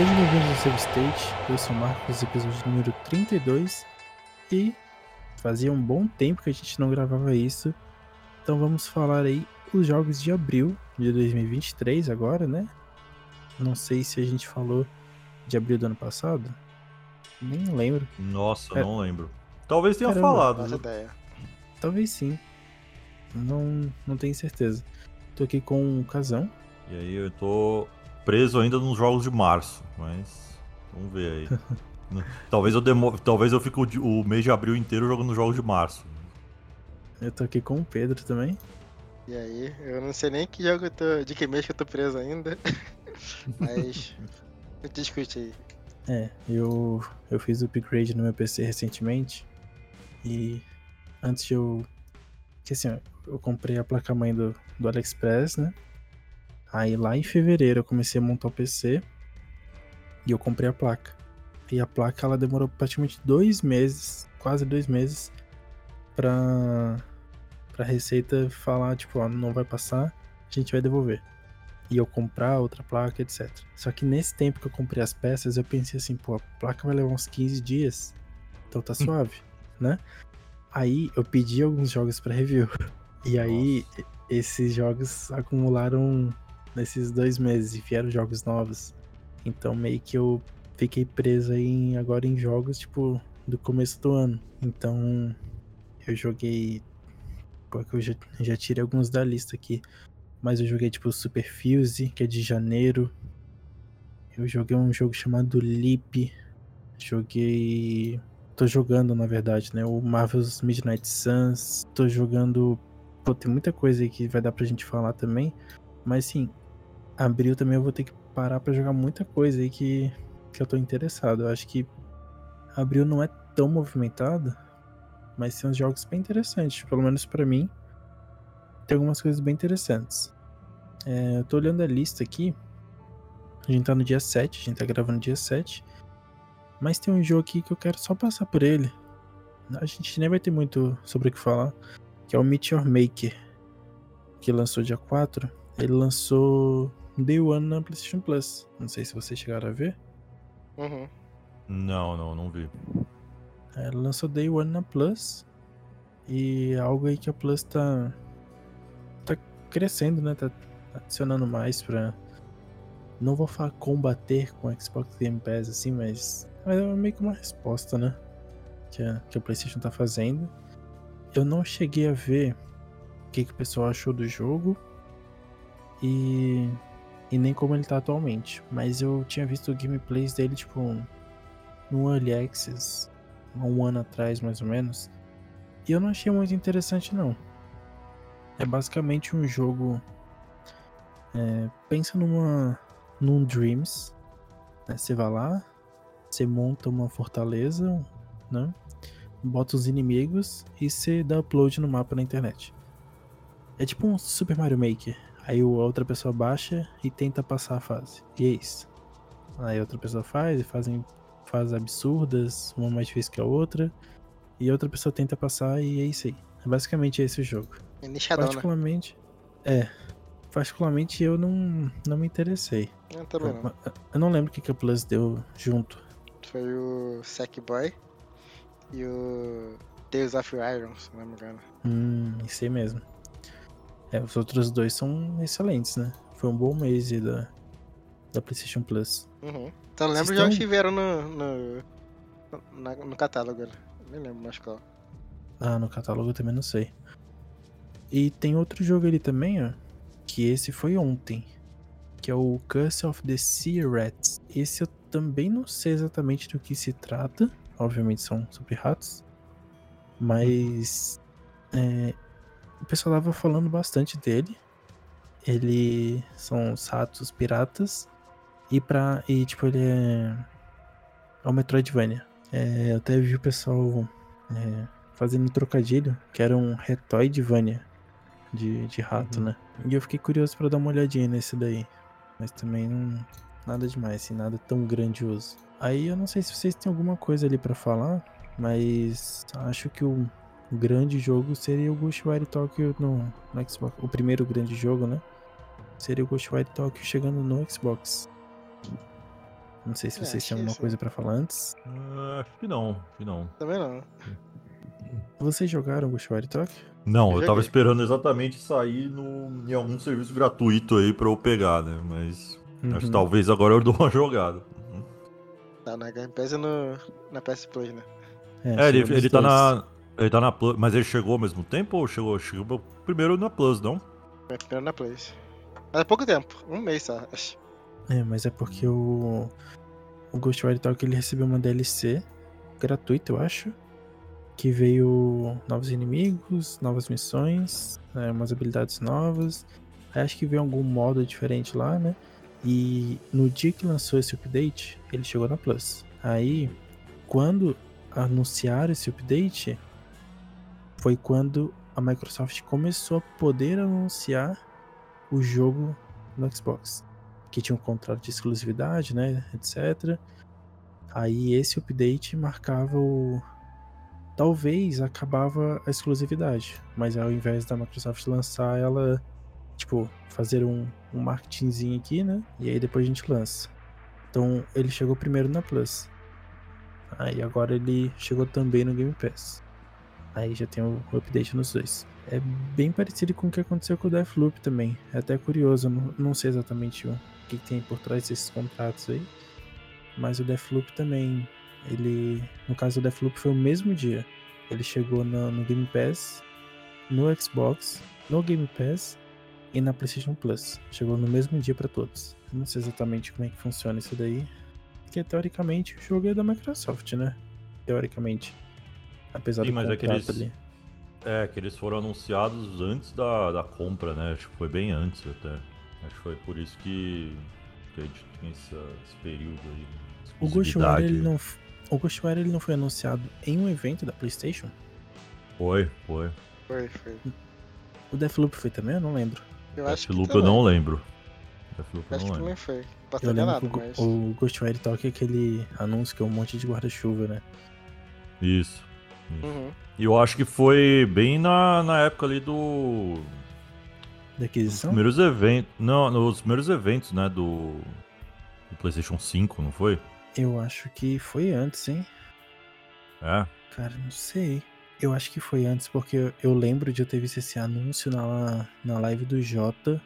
Sejam bem-vindos ao Save State, eu sou o Marcos, episódio número 32 e fazia um bom tempo que a gente não gravava isso, então vamos falar aí os jogos de abril de 2023 agora, né? Não sei se a gente falou de abril do ano passado, nem lembro. Nossa, É. não lembro. Talvez tenha Caramba, falado. Viu? ideia. Talvez sim, não, não tenho certeza. Tô aqui com o Casão, E aí eu tô preso ainda nos jogos de março, mas vamos ver aí. talvez eu demo... talvez eu fique o, mês de abril inteiro jogando jogos de março. eu tô aqui com o Pedro também. E aí, eu não sei nem que jogo eu tô. de que mês que eu tô preso ainda. Mas. A gente discute aí. É, eu, eu fiz o upgrade no meu PC recentemente e antes de eu. Que assim, ó, eu comprei a placa-mãe do, do AliExpress, né? Aí lá em fevereiro eu comecei a montar o PC e eu comprei a placa. E a placa ela demorou praticamente dois meses, quase dois meses, pra, pra Receita falar, tipo, ó, não vai passar, a gente vai devolver e eu comprar outra placa, etc. Só que nesse tempo que eu comprei as peças, eu pensei assim, pô, a placa vai levar uns 15 dias, então tá suave, né? Aí eu pedi alguns jogos pra review. E aí e- esses jogos acumularam nesses dois meses e vieram jogos novos. Então meio que eu fiquei preso aí em- agora em jogos, tipo, do começo do ano. Então eu joguei. Porque eu já, já tirei alguns da lista aqui. Mas eu joguei tipo Super Fuse, que é de janeiro. Eu joguei um jogo chamado Leap. Joguei. Tô jogando, na verdade, né? O Marvel's Midnight Suns. Tô jogando. Pô, tem muita coisa aí que vai dar pra gente falar também. Mas sim, abril também eu vou ter que parar pra jogar muita coisa aí que, que eu tô interessado. Eu acho que abril não é tão movimentado, mas tem uns jogos bem interessantes. Pelo menos pra mim, tem algumas coisas bem interessantes. É, eu tô olhando a lista aqui. A gente tá no dia 7, a gente tá gravando dia 7. Mas tem um jogo aqui que eu quero só passar por ele. A gente nem vai ter muito sobre o que falar. Que é o Meteor Maker. Que lançou dia 4. Ele lançou Day One na PlayStation Plus. Não sei se vocês chegaram a ver. Uhum. Não, não, não vi. É, Ela lançou Day One na Plus. E é algo aí que a Plus tá. tá crescendo, né? Tá adicionando mais pra. Não vou falar combater com Xbox Game Pass assim, mas. Mas é meio que uma resposta, né? Que a, que a PlayStation tá fazendo. Eu não cheguei a ver o que, que o pessoal achou do jogo. E. E nem como ele tá atualmente. Mas eu tinha visto gameplays dele, tipo. No Early Access um ano atrás, mais ou menos. E eu não achei muito interessante, não. É basicamente um jogo. é, pensa numa. num Dreams. né? Você vai lá, você monta uma fortaleza, né? Bota os inimigos e você dá upload no mapa na internet. É tipo um Super Mario Maker. Aí a outra pessoa baixa e tenta passar a fase. E é isso. Aí outra pessoa faz e fazem fases absurdas, uma mais difícil que a outra, e a outra pessoa tenta passar e é isso aí. É basicamente esse o jogo. É né? Particularmente, é. Particularmente eu não, não me interessei. Eu também não. Eu não lembro o que, que a Plus deu junto. Foi o Sackboy e o Tales of Iron, se não me engano. Hum, isso aí mesmo. É, os outros dois são excelentes, né? Foi um bom mês aí da, da PlayStation Plus. Uhum. Então lembra Vocês os jogos que vieram no, no, na- no catálogo? Nem lembro mais qual. Ah, no catálogo eu também não sei. E tem outro jogo ali também, ó. Que esse foi ontem. Que é o Curse of the Sea Rats. Esse eu também não sei exatamente do que se trata. Obviamente são sobre ratos. Mas. é, o pessoal tava falando bastante dele. Ele. São os ratos piratas. E pra. E tipo, ele é. É o Metroidvania. É, eu até vi o pessoal. é, fazendo trocadilho, que era um Retoidvania de, de rato, Uhum. né? E eu fiquei curioso pra dar uma olhadinha nesse daí. Mas também não. Nada demais, assim, nada tão grandioso. Aí eu não sei se vocês têm alguma coisa ali pra falar, mas acho que o grande jogo seria o Ghostwire Tokyo no, no Xbox. O primeiro grande jogo, né? Seria o Ghostwire Tokyo chegando no Xbox. Não sei se É, vocês têm que alguma coisa pra falar antes. Ah, acho que não, acho que não. Também não. Vocês jogaram Ghostwire Tokyo? Não, Eu eu tava esperando exatamente sair no, em algum serviço gratuito aí pra eu pegar, né? Mas acho que Uhum. talvez agora eu dou uma jogada. Tá na Game Pass e no, na PS Plus, né? É, ele, chegou nos ele tá na. Ele tá na Plus. Mas ele chegou ao mesmo tempo ou chegou, chegou primeiro na Plus, não? Foi primeiro na Plus. Mas há pouco tempo, um mês só, acho. É, mas é porque o, o Ghostwire Tokyo ele recebeu uma DLC gratuita, eu acho. Que veio novos inimigos, novas missões, né, umas habilidades novas. Aí acho que veio algum modo diferente lá, né? E no dia que lançou esse update, ele chegou na Plus. Aí, quando anunciaram esse update, foi quando a Microsoft começou a poder anunciar o jogo no Xbox que tinha um contrato de exclusividade, né, etc. Aí esse update marcava o talvez acabava a exclusividade, mas ao invés da Microsoft lançar ela, tipo, fazer um, um marketingzinho aqui, né, e aí depois a gente lança. Então ele chegou primeiro na Plus. Aí agora ele chegou também no Game Pass. Aí já tem o update nos dois. É bem parecido com o que aconteceu com o Deathloop também. É até curioso, não, não sei exatamente o que tem por trás desses contratos aí. Mas o Deathloop também, ele. No caso do Deathloop foi o mesmo dia. Ele chegou no, no Game Pass, no Xbox, no Game Pass e na PlayStation Plus. Chegou no mesmo dia pra todos. Não sei exatamente como é que funciona isso daí. Porque teoricamente o jogo é da Microsoft, né? Teoricamente. Apesar Sim, do mas é que eles- ali. É, que eles foram anunciados antes da, da compra, né? Acho que foi bem antes até. Acho que foi por isso que, que a gente essa- esse período aí. de O Ghostwire ele não, o Ghostwire ele não foi anunciado em um evento da PlayStation? Foi, foi. Foi, foi. O Deathloop foi também? Eu não lembro. Eu acho que Deathloop eu também. não lembro. Deathloop eu Acho não que lembro. também foi. Eu lembro que o, mas. o Ghostwire Tokyo é aquele anúncio que é um monte de guarda-chuva, né? Isso. Uhum. E eu acho que foi bem na, na época ali do. Da aquisição? primeiros eventos. Não, nos primeiros eventos, né? Do. Do PlayStation 5, não foi? Eu acho que foi antes, hein? É. Cara, não sei. Eu acho que foi antes, porque eu, eu lembro de eu ter visto esse anúncio na, na live do Jota.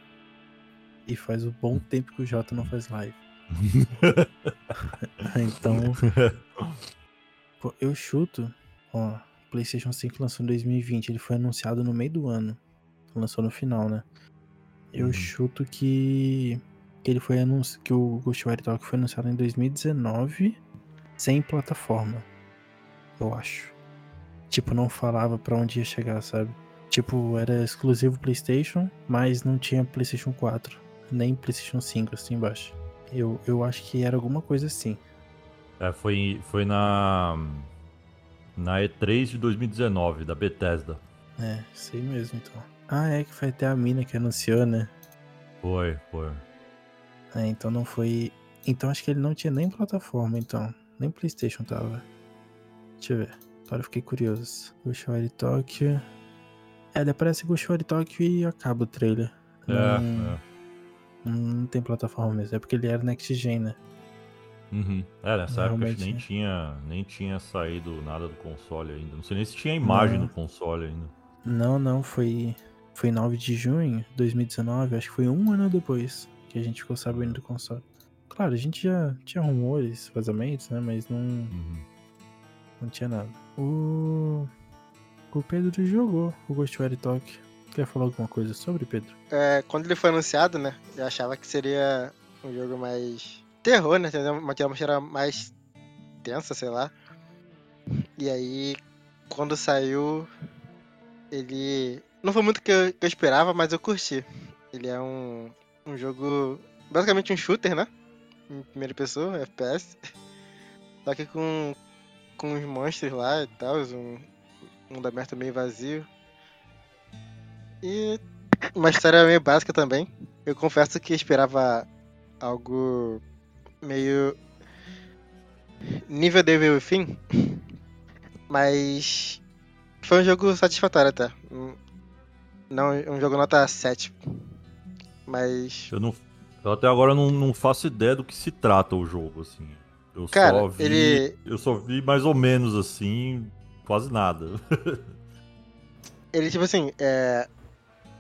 E faz um bom tempo que o Jota não faz live. então, pô, eu chuto. Ó, PlayStation 5 lançou em 2020. Ele foi anunciado no meio do ano. Lançou no final, né? Eu Uhum. chuto que. Que ele foi anunciado. Que o Ghostwire Tokyo foi anunciado em 2019. Sem plataforma. Eu acho. Tipo, não falava pra onde ia chegar, sabe? Tipo, era exclusivo PlayStation, mas não tinha PlayStation 4. Nem PlayStation 5 assim embaixo. Eu, eu acho que era alguma coisa assim. É, foi, foi na. Na E3 de 2019, da Bethesda. É, sei mesmo então. Ah, é que foi até a mina que anunciou, né? Foi, foi. É, então não foi. Então acho que ele não tinha nem plataforma, então. Nem PlayStation tava. Deixa eu ver. Agora eu fiquei curioso. Ghostwire Tokyo. É, ele aparece Ghostwire Tokyo e acaba o trailer. É, não, é. não tem plataforma mesmo. É porque ele era Next Gen, né? Uhum. É, nessa época acho que nem né? tinha, nem tinha saído nada do console ainda. Não sei nem se tinha imagem Não. no console ainda. Não, não, foi. Foi 9 de junho de 2019, acho que foi um ano depois que a gente ficou sabendo do console. Claro, a gente já tinha rumores, vazamentos, né? Mas não, Uhum. não tinha nada. O. O Pedro jogou o Ghostwire Tokyo. Quer falar alguma coisa sobre, Pedro? É, quando ele foi anunciado, né? Eu achava que seria um jogo mais. Terror, né? Entendeu? Uma atmosfera mais tensa, sei lá. E aí, quando saiu, ele. Não foi muito que eu, que eu esperava, mas eu curti. Ele é um, um jogo. basicamente um shooter, né? Em primeira pessoa, FPS. Só que com, com uns monstros lá e tal, um mundo aberto meio vazio. E uma história meio básica também. Eu confesso que esperava algo meio nível Devil Within, mas foi um jogo satisfatório até. Hum, Não, um jogo nota 7. Mas Eu não, Eu até agora não, não faço ideia do que se trata o jogo, assim. Eu Cara, só vi. ele- Eu só vi mais ou menos assim, quase nada. Ele, tipo assim, é.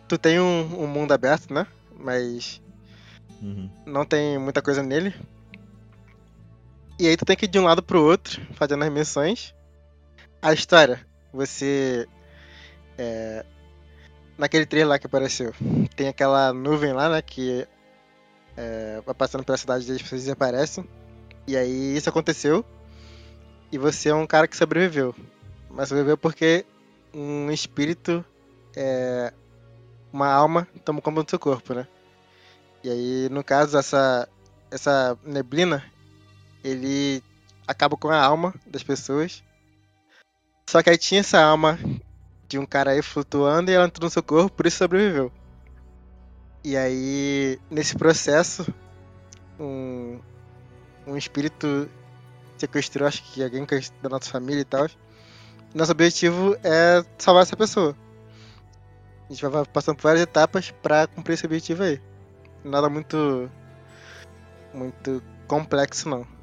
Tu tem um, um mundo aberto, né? Mas Uhum. não tem muita coisa nele. E aí tu tem que ir de um lado pro outro, fazendo as missões. A história, você. É, naquele trailer lá que apareceu, tem aquela nuvem lá, né? Que é, vai passando pela cidade e as pessoas desaparecem. E aí isso aconteceu. E você é um cara que sobreviveu. Mas sobreviveu porque um espírito, é, uma alma, toma conta do seu corpo, né? E aí, no caso, essa, essa neblina, ele acaba com a alma das pessoas. Só que aí tinha essa alma de um cara aí flutuando e ela entrou no seu corpo, por isso sobreviveu. E aí, nesse processo, um, um espírito sequestrou, acho que alguém é da nossa família e tal. Nosso objetivo é salvar essa pessoa. A gente vai passando por várias etapas pra cumprir esse objetivo aí. Nada muito. muito complexo, não.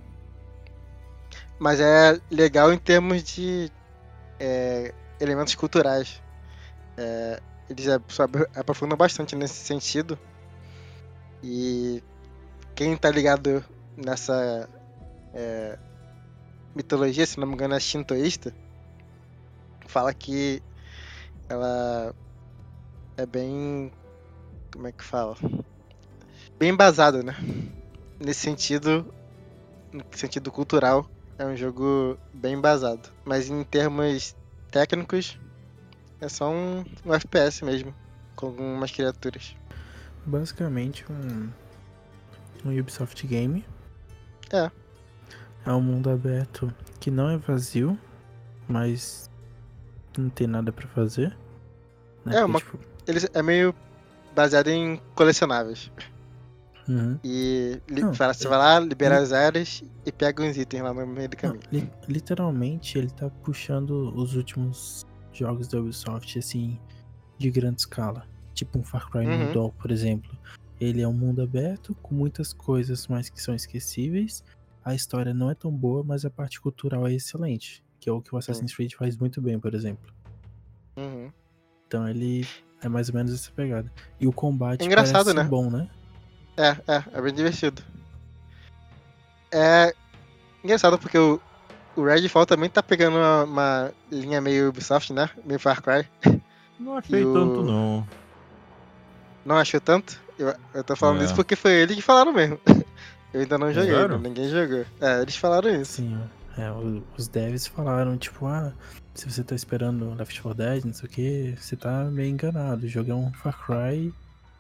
Mas é legal em termos de é, elementos culturais. É, eles aprofundam bastante nesse sentido. E quem tá ligado nessa é, mitologia, se não me engano, é shintoísta, fala que ela é bem. Como é que fala? Bem embasada, né? Nesse sentido, no sentido cultural, é um jogo bem embasado. Mas em termos técnicos, é só um, um FPS mesmo, com algumas criaturas. Basicamente um, um Ubisoft game. É. É um mundo aberto que não é vazio, mas não tem nada pra fazer. né? É, uma- tipo, Ele é meio baseado em colecionáveis. Uhum. E li- Não, fala- você é- vai lá, libera as áreas e pega uns itens lá no meio do Não, caminho. li- literalmente ele tá puxando os últimos jogos da Ubisoft assim de grande escala, tipo um Far Cry Uhum. Dawn, por exemplo. Ele é um mundo aberto com muitas coisas, mas que são esquecíveis. A história não é tão boa, mas a parte cultural é excelente, que é o que o Assassin's Creed faz muito bem, por exemplo. Uhum. Então ele é mais ou menos essa pegada. E o combate É engraçado, né? bom, né? É, é, é bem divertido. É engraçado porque o, o Redfall também tá pegando uma, uma linha meio Ubisoft, né? Meio Far Cry. Não achei o- tanto, não. Não achou tanto? Eu, eu tô falando É. isso porque foi eles que falaram mesmo. Eu ainda não joguei, Sério? né? ninguém jogou. É, eles falaram isso. Sim, é, os devs falaram, tipo, ah, se você tá esperando Left 4 Dead, não sei o que, você tá meio enganado. O jogo é um Far Cry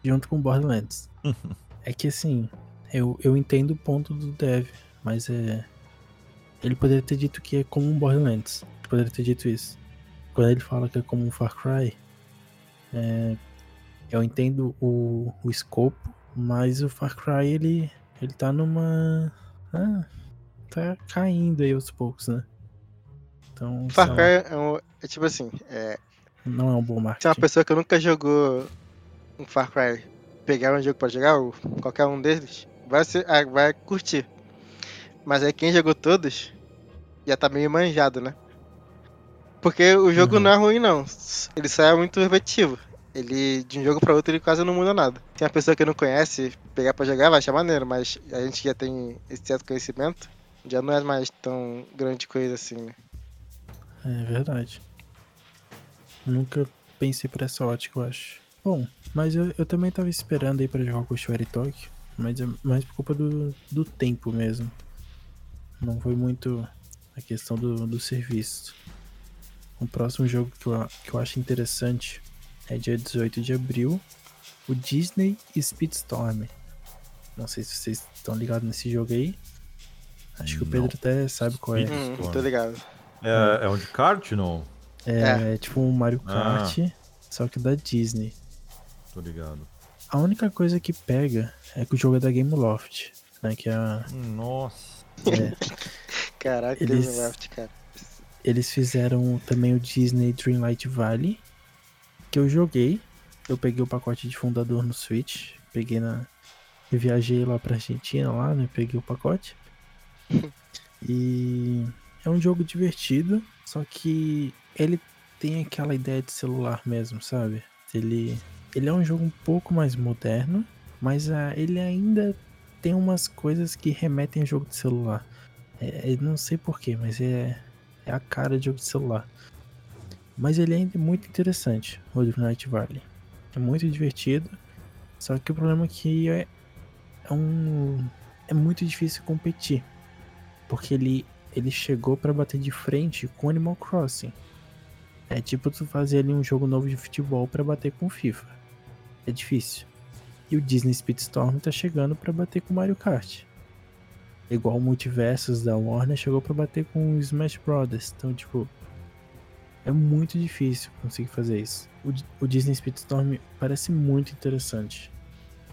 junto com Borderlands. é que assim, eu, eu entendo o ponto do dev, mas é. Ele poderia ter dito que é como um Borderlands. Poderia ter dito isso. Quando ele fala que é como um Far Cry, é, eu entendo o, o escopo, mas o Far Cry ele, ele tá numa. Ah, tá caindo aí aos poucos, né? Então, Far Cry é, um, é tipo assim, é, não é um bom se é uma marketing. pessoa que nunca jogou um Far Cry, pegar um jogo pra jogar, ou qualquer um deles, vai, ser, ah, vai curtir. Mas aí quem jogou todos, já tá meio manjado, né? Porque o jogo Uhum. não é ruim não, ele só é muito repetitivo. Ele, de um jogo pra outro, ele quase não muda nada. Se uma pessoa que não conhece pegar pra jogar, vai achar maneiro, mas a gente que já tem esse certo conhecimento, já não é mais tão grande coisa assim, né? É verdade. Nunca pensei por essa ótica, eu acho. Bom, mas eu, eu também tava esperando aí pra jogar com o Shuari Tokyo, mas é mais por culpa do, do tempo mesmo. Não foi muito a questão do, do serviço. O próximo jogo que eu, que eu acho interessante é dia 18 de abril, o Disney Speedstorm. Não sei se vocês estão ligados nesse jogo aí. Acho que o Não. Pedro até sabe qual é. Hum, tô ligado. É, é um de kart, não? É, tipo um Mario Ah. Kart, só que da Disney. Tô ligado. A única coisa que pega é que o jogo é da Game Loft, né? Que é a- Nossa. é, Caraca, Eles- Minecraft, cara. eles fizeram também o Disney Dreamlight Valley, que eu joguei. Eu peguei o pacote de fundador no Switch, peguei na, Eu viajei lá pra Argentina, lá, né? Peguei o pacote. e é um jogo divertido, só que ele tem aquela ideia de celular mesmo, sabe? Ele, ele é um jogo um pouco mais moderno, mas uh, ele ainda tem umas coisas que remetem a jogo de celular. É, não sei porquê, mas é, é a cara de jogo de celular. Mas ele é muito interessante, o Night Valley. É muito divertido. Só que o problema é que é, é um. É muito difícil competir. Porque ele, ele chegou para bater de frente com Animal Crossing. É tipo tu fazer ali um jogo novo de futebol para bater com FIFA. É difícil. E o Disney Speedstorm tá chegando para bater com Mario Kart. Igual o Multiversus da Warner chegou para bater com o Smash Brothers. Então, tipo, é muito difícil conseguir fazer isso. O, o Disney Speedstorm parece muito interessante.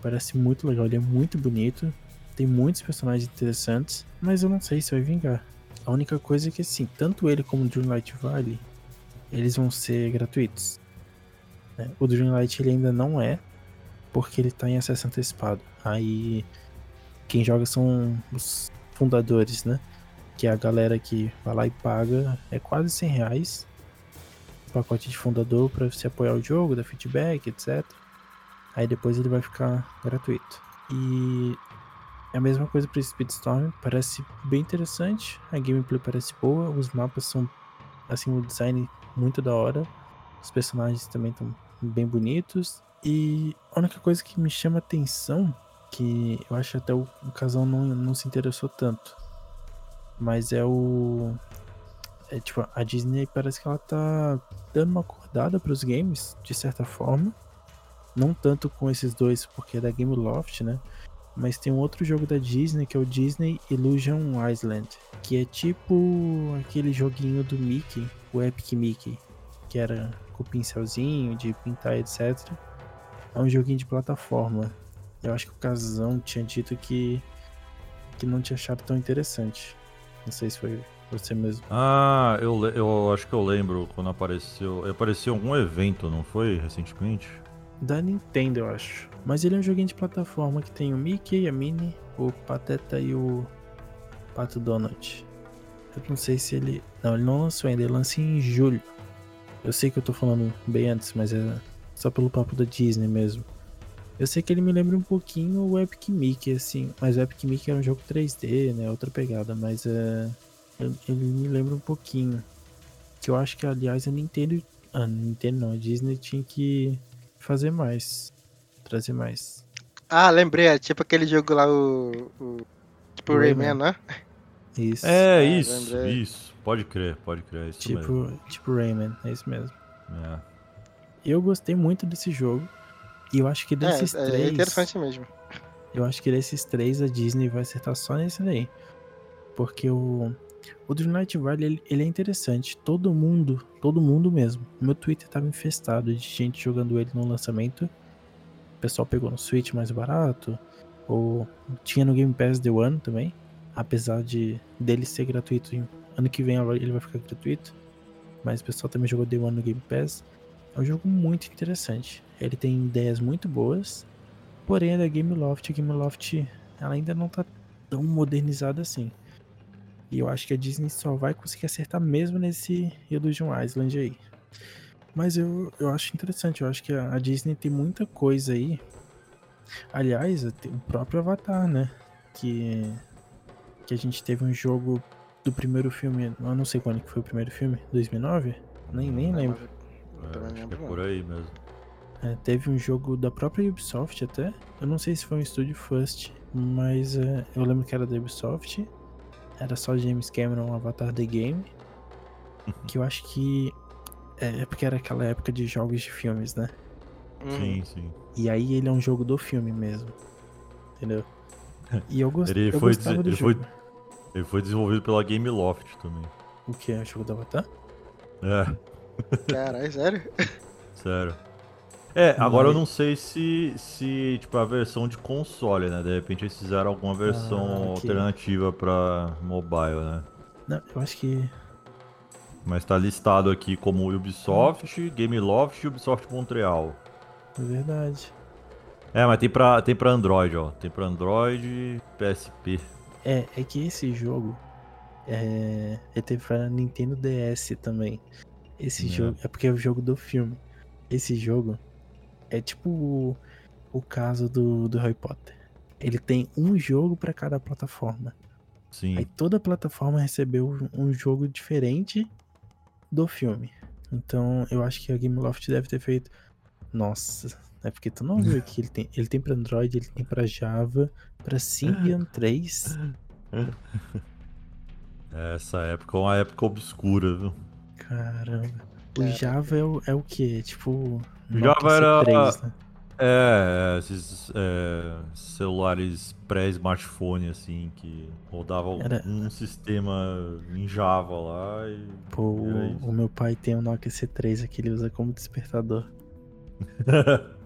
Parece muito legal, ele é muito bonito. Tem muitos personagens interessantes, mas eu não sei se vai vingar. A única coisa é que assim, tanto ele como o Dreamlight Valley, eles vão ser gratuitos. Né? O Dreamlight ele ainda não é, porque ele está em acesso antecipado. Aí quem joga são os fundadores, né? Que é a galera que vai lá e paga, é quase 100 reais pacote de fundador para você apoiar o jogo, dar feedback, etc. Aí depois ele vai ficar gratuito. E é a mesma coisa para Speedstorm, parece bem interessante, a gameplay parece boa, os mapas são assim, o design muito da hora, os personagens também estão bem bonitos. E a única coisa que me chama atenção, que eu acho até o, o casal não, não se interessou tanto, mas é o é, tipo, a Disney parece que ela tá dando uma acordada para os games, de certa forma. Não tanto com esses dois, porque é da Game Loft, né? Mas tem um outro jogo da Disney que é o Disney Illusion Island, que é tipo aquele joguinho do Mickey, o Epic Mickey, que era com o pincelzinho de pintar, etc. É um joguinho de plataforma. Eu acho que o Casão tinha dito que que não tinha achado tão interessante. Não sei se foi você mesmo. Ah, eu, eu acho que eu lembro quando apareceu. Apareceu algum evento, não foi? Recentemente? Da Nintendo, eu acho. Mas ele é um joguinho de plataforma que tem o Mickey, a Minnie, o Pateta e o Pato Donald. Eu não sei se ele. Não, ele não lançou ainda, ele lança em julho. Eu sei que eu tô falando bem antes, mas é só pelo papo da Disney mesmo. Eu sei que ele me lembra um pouquinho o Epic Mickey, assim, mas o Epic Mickey era um jogo 3D, né? Outra pegada, mas é. Ele me lembra um pouquinho. Que eu acho que, aliás, a Nintendo. A Nintendo não, a Disney tinha que fazer mais. Trazer mais. Ah, lembrei, é tipo aquele jogo lá, o. o tipo o Rayman, né? Isso. É, ah, isso, lembrei. isso. Pode crer, pode crer. É isso tipo, mesmo. tipo Rayman, é isso mesmo. É. Eu gostei muito desse jogo. E eu acho que desses é, três. É interessante mesmo. Eu acho que desses três a Disney vai acertar só nesse daí. Porque o. O Dream Night Valley, ele, ele, é interessante. Todo mundo, todo mundo mesmo. Meu Twitter tava infestado de gente jogando ele no lançamento. O pessoal pegou no Switch mais barato. Ou tinha no Game Pass The One também. Apesar de dele ser gratuito. Ano que vem ele vai ficar gratuito. Mas o pessoal também jogou The One no Game Pass. É um jogo muito interessante. Ele tem ideias muito boas. Porém, é da Game Loft. A Game Loft ela ainda não tá tão modernizada assim. E eu acho que a Disney só vai conseguir acertar mesmo nesse Illusion Island aí. Mas eu, eu acho interessante, eu acho que a, Disney tem muita coisa aí. Aliás, o próprio Avatar, né? Que, que a gente teve um jogo do primeiro filme. Eu não sei quando que foi o primeiro filme, 2009? Nem, nem lembro. É, acho que é por aí mesmo. É, teve um jogo da própria Ubisoft até. Eu não sei se foi um estúdio First, mas é, eu lembro que era da Ubisoft. Era só James Cameron, Avatar The Game. que eu acho que. É, é porque era aquela época de jogos de filmes, né? Sim, sim. E aí ele é um jogo do filme mesmo. Entendeu? E eu, gost... ele eu foi gostava do ele jogo. Foi, ele foi desenvolvido pela Game Loft também. O que? É o jogo do Avatar? É. Caralho, sério? Sério. É, agora eu não sei se, se, tipo, a versão de console, né? De repente eles fizeram alguma versão ah, okay. alternativa pra mobile, né? Não, eu acho que... Mas tá listado aqui como Ubisoft, Gameloft e Ubisoft Montreal. É verdade. É, mas tem pra, tem pra Android, ó. Tem pra Android e PSP. É, é que esse jogo. É, ele teve pra Nintendo DS também. Esse é. jogo. É porque é o jogo do filme. Esse jogo é tipo o, o caso do, do Harry Potter. Ele tem um jogo para cada plataforma. Sim. Aí toda plataforma recebeu um jogo diferente do filme. Então eu acho que a Gameloft deve ter feito. Nossa, é porque tu não viu que ele tem, ele tem para Android, ele tem para Java, para Symbian 3. Essa época é uma época obscura, viu? Caramba. O é, Java é o, é o quê? Tipo. Java era. 3, né? É, esses é, celulares pré-smartphone, assim, que rodavam Era... um sistema em Java lá e. Pô, o, o, meu pai tem um Nokia C3 aqui, ele usa como despertador.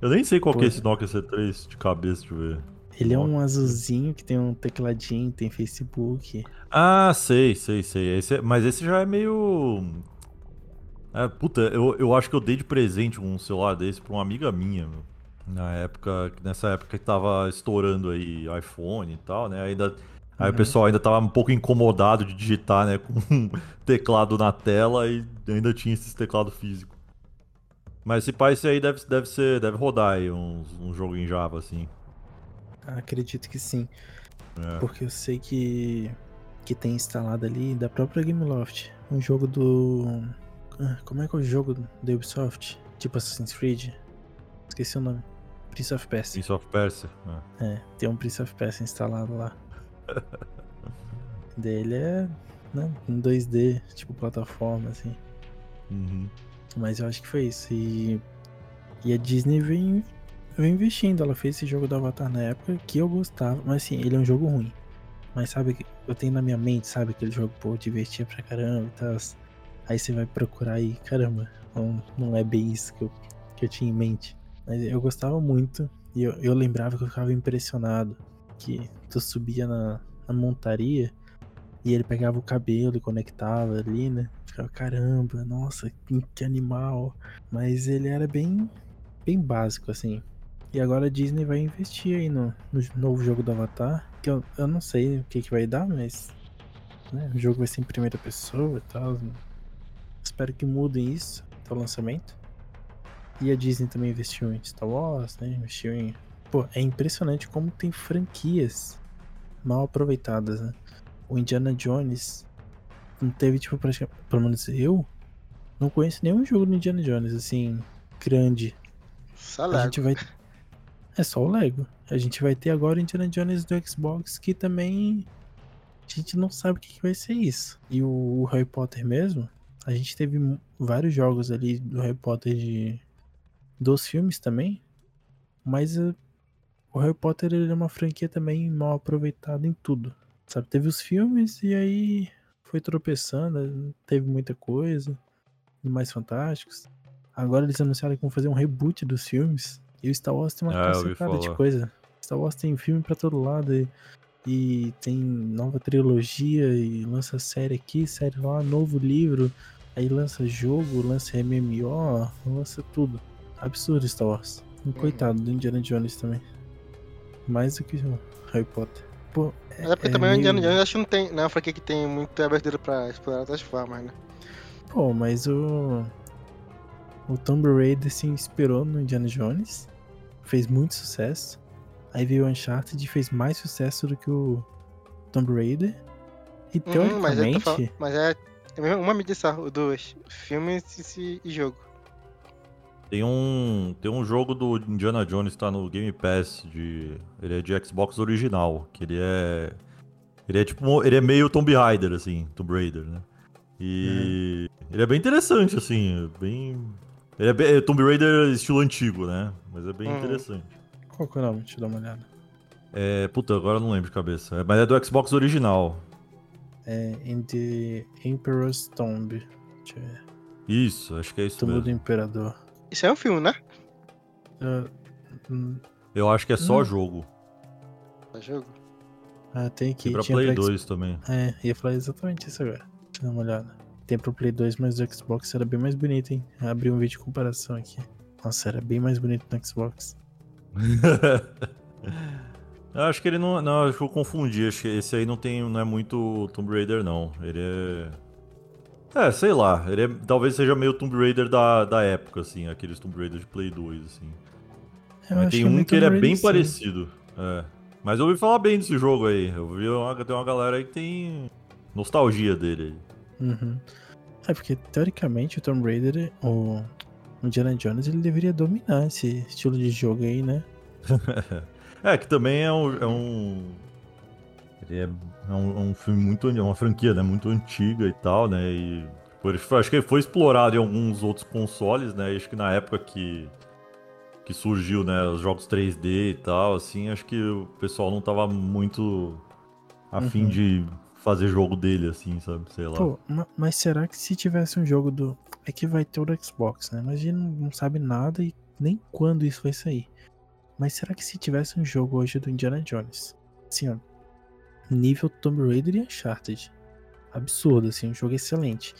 eu nem sei qual Pô, que é esse Nokia C3 de cabeça, deixa eu ver. Ele é um azulzinho que tem um tecladinho, tem Facebook. Ah, sei, sei, sei. Esse, é, mas esse já é meio é, puta, eu, eu acho que eu dei de presente um celular desse pra uma amiga minha, meu. Na época, nessa época que tava estourando aí iPhone e tal, né? Ainda, aí uhum. o pessoal ainda tava um pouco incomodado de digitar, né? Com um teclado na tela e ainda tinha esse teclado físico. Mas esse pai, esse aí deve, deve ser. Deve rodar aí um, um jogo em Java, assim. Acredito que sim. É. Porque eu sei que. que tem instalado ali da própria Gameloft. Um jogo do ah, como é que é o jogo da Ubisoft? Tipo Assassin's Creed? Esqueci o nome. Prince of Persia. Prince of Persia. Ah. É, tem um Prince of Persia instalado lá. Dele é né, em 2D, tipo plataforma, assim. Uhum. Mas eu acho que foi isso. E, e a Disney vem, vem investindo. Ela fez esse jogo do Avatar na época que eu gostava. Mas assim, ele é um jogo ruim. Mas sabe, eu tenho na minha mente, sabe, aquele jogo, pô, divertia pra caramba e tal. Aí você vai procurar e, caramba, não, não é bem isso que eu, que eu tinha em mente. Mas eu gostava muito e eu, eu lembrava que eu ficava impressionado. Que tu subia na, na montaria e ele pegava o cabelo e conectava ali, né? Ficava, caramba, nossa, que, animal. Mas ele era bem, bem básico, assim. E agora a Disney vai investir aí no, no novo jogo do Avatar. Que eu, eu não sei o que, que vai dar, mas. Né, o jogo vai ser em primeira pessoa e tal. Espero que mudem isso até o lançamento. E a Disney também investiu em Star Wars, né? Investiu em. Pô, é impressionante como tem franquias mal aproveitadas, né? O Indiana Jones não teve, tipo, praticamente. Pelo menos eu não conheço nenhum jogo do Indiana Jones, assim, grande. Só Lego. A gente vai. É só o Lego. A gente vai ter agora o Indiana Jones do Xbox, que também. A gente não sabe o que vai ser isso. E o Harry Potter mesmo, a gente teve vários jogos ali do Harry Potter de dos filmes também, mas uh, o Harry Potter ele é uma franquia também mal aproveitada em tudo. Sabe, teve os filmes e aí foi tropeçando, teve muita coisa, mais fantásticos. Agora eles anunciaram que vão fazer um reboot dos filmes. E o Star Wars tem uma ah, cacetada de coisa. Star Wars tem filme para todo lado. E e tem nova trilogia e lança série aqui, série lá, novo livro, aí lança jogo, lança MMO, lança tudo. Absurdo Star Wars. Um uhum. coitado do Indiana Jones também. Mais do que o Harry Potter. Pô, é, é porque é também meio... o Indiana Jones acho que não tem. Não é uma franquia que tem muito abertura pra explorar outras formas, né? Pô, mas o. O Tomb Raider se inspirou no Indiana Jones. Fez muito sucesso. Aí veio o Uncharted e fez mais sucesso do que o Tomb Raider. E uhum, teoricamente. Mas, é, mas é uma medição, dois. Filme e, e jogo. Tem um, tem um jogo do Indiana Jones que tá no Game Pass de ele é de Xbox original, que ele é ele é tipo ele é meio Tomb Raider assim, Tomb Raider, né? E uhum. ele é bem interessante assim, bem ele é, bem, é Tomb Raider estilo antigo, né? Mas é bem uhum. interessante. Qual que é o nome? Deixa eu dar uma olhada. É. Puta, agora eu não lembro de cabeça. É, mas é do Xbox original. É In the Emperor's Tomb. Deixa eu ver. Isso, acho que é isso Tumbo mesmo. do Imperador. Isso é um filme, né? Uh, eu acho que é só jogo. Só jogo? Ah, tem aqui. Tem pra Play pra 2 também. É, ia falar exatamente isso agora. Deixa eu dar uma olhada. Tem pro Play 2, mas o Xbox era bem mais bonito, hein? Abri um vídeo de comparação aqui. Nossa, era bem mais bonito no Xbox. eu acho que ele não. Não, acho que eu confundi. Acho que esse aí não tem. não é muito Tomb Raider, não. Ele é. É, sei lá. Ele é, talvez seja meio Tomb Raider da, da época, assim, aqueles Tomb Raider de Play 2, assim. Eu Mas tem é um que ele é bem sim. parecido. É. Mas eu ouvi falar bem desse jogo aí. Eu vi uma, tem uma galera aí que tem nostalgia dele aí. Uhum. É porque, teoricamente, o Tomb Raider, o o Indiana Jones, ele deveria dominar esse estilo de jogo aí, né? É, que também é um. É um, ele é, é um, é um filme muito. É uma franquia, né? Muito antiga e tal, né? E por, acho que foi explorado em alguns outros consoles, né? Acho que na época que. Que surgiu, né? Os jogos 3D e tal, assim, acho que o pessoal não tava muito afim Uhum. de fazer jogo dele, assim, sabe? Sei lá. Pô, ma- mas será que se tivesse um jogo do. É que vai ter o do Xbox, né? Mas a gente não, não sabe nada e nem quando isso vai sair. Mas será que se tivesse um jogo hoje do Indiana Jones? Assim, ó. Nível Tomb Raider e Uncharted. Absurdo, assim, um jogo excelente.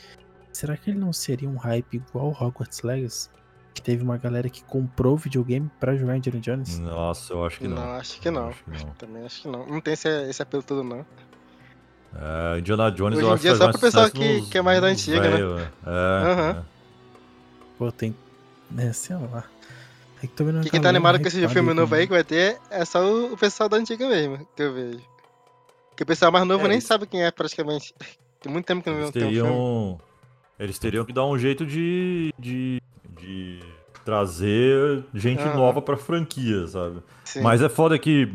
Será que ele não seria um hype igual o Hogwarts Legacy? Que teve uma galera que comprou o videogame pra jogar Indiana Jones? Nossa, eu acho que não. Não, acho que não. Acho que não. Também acho que não. Não tem esse, esse apelo todo, não. É, Indiana Jones Hoje eu acho dia que é só pro pessoal que- nos- que é mais da antiga, né? velho, É, Aham. é. Pô, tem. É, sei lá. É que tô vendo uma Quem que tá galera animado com esse filme novo aí que vai ter é só o, o pessoal da antiga mesmo, que eu vejo. Porque o pessoal mais novo É, nem isso- sabe quem é praticamente. Tem muito tempo que não Eles tem um filme. teriam. Eles teriam que dar um jeito de. de, de trazer gente Aham. nova pra franquia, sabe? Sim. Mas é foda que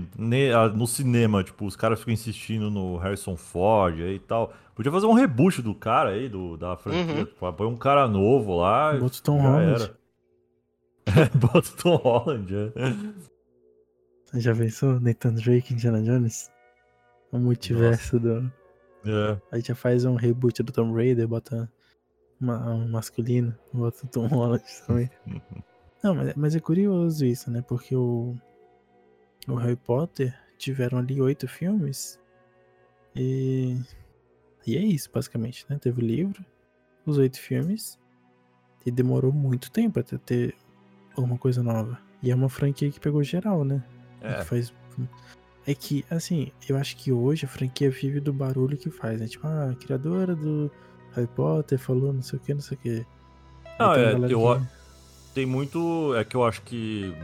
no cinema, tipo, os caras ficam insistindo no Harrison Ford aí e tal. Podia fazer um reboot do cara aí, do, da franquia. Uhum. Tipo, põe um cara novo lá. Bota Tom já Holland. era. É, bota Tom Holland, é. Você já pensou Nathan Drake Indiana Jones? O multiverso do. É. Aí já faz um reboot do Tomb Raider, bota uma, um masculino, bota o Tom Holland também. Não, mas, mas é curioso isso, né? Porque o, o Harry Potter tiveram ali oito filmes. E. E é isso, basicamente, né? Teve o livro, os oito filmes. E demorou muito tempo até ter alguma coisa nova. E é uma franquia que pegou geral, né? É. Que faz. É que, assim, eu acho que hoje a franquia vive do barulho que faz, né? Tipo, ah, a criadora do Harry Potter falou não sei o que, não sei o que. Ah, é, eu, tem muito. É que eu acho que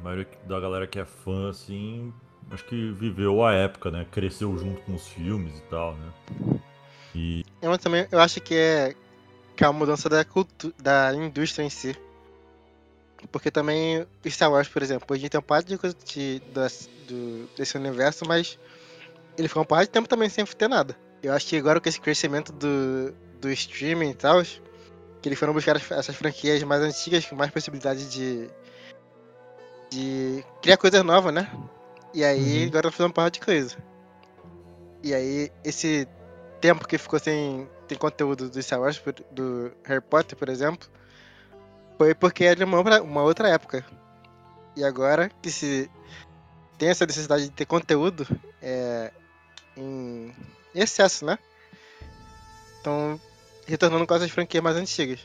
a maioria da galera que é fã, assim, acho que viveu a época, né? Cresceu junto com os filmes e tal, né? E. Eu também eu acho que é, que é a mudança da cultura, da indústria em si. Porque também Star Wars, por exemplo, hoje tem um par de coisa de, das- do, desse universo, mas ele ficou um par de tempo também sem ter nada. Eu acho que agora com esse crescimento do, do streaming e tal, que eles foram buscar as- essas franquias mais antigas com mais possibilidade de, de criar coisas novas, né? E aí Uhum. agora tá fazendo parte de coisa. E aí esse tempo que ficou sem tem conteúdo do Star Wars, do Harry Potter, por exemplo, foi porque era uma, uma outra época. E agora que se tem essa necessidade de ter conteúdo é, em excesso, né? Então, retornando com essas franquias mais antigas.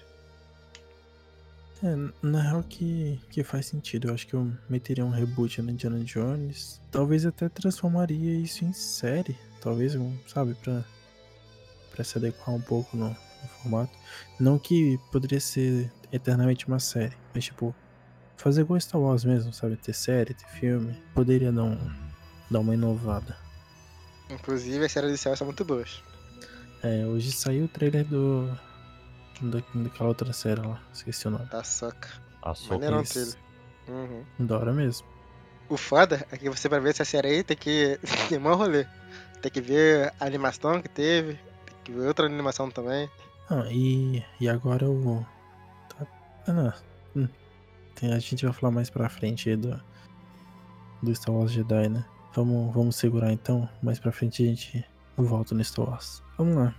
É, na real que, que faz sentido. Eu acho que eu meteria um reboot no Indiana Jones. Talvez até transformaria isso em série. Talvez, sabe, pra, pra se adequar um pouco no, no formato. Não que poderia ser eternamente uma série, mas tipo, fazer igual Star Wars mesmo, sabe? Ter série, ter filme. Poderia dar, um, dar uma inovada. Inclusive, as séries de céu são muito boas. É, hoje saiu o trailer do. da- daquela outra série lá, esqueci o nome. Da soca. A soca. Uhum. Da hora mesmo. O foda é que você, pra ver essa série aí, tem que. tem um rolê. Tem que ver a animação que teve, tem que ver outra animação também. Ah, e, e agora o. Ah, não. Hum. Tem, a gente vai falar mais pra frente aí do, do Star Wars Jedi, né? Vamos, vamos segurar então. Mais pra frente a gente volta no Star Wars. Vamos lá.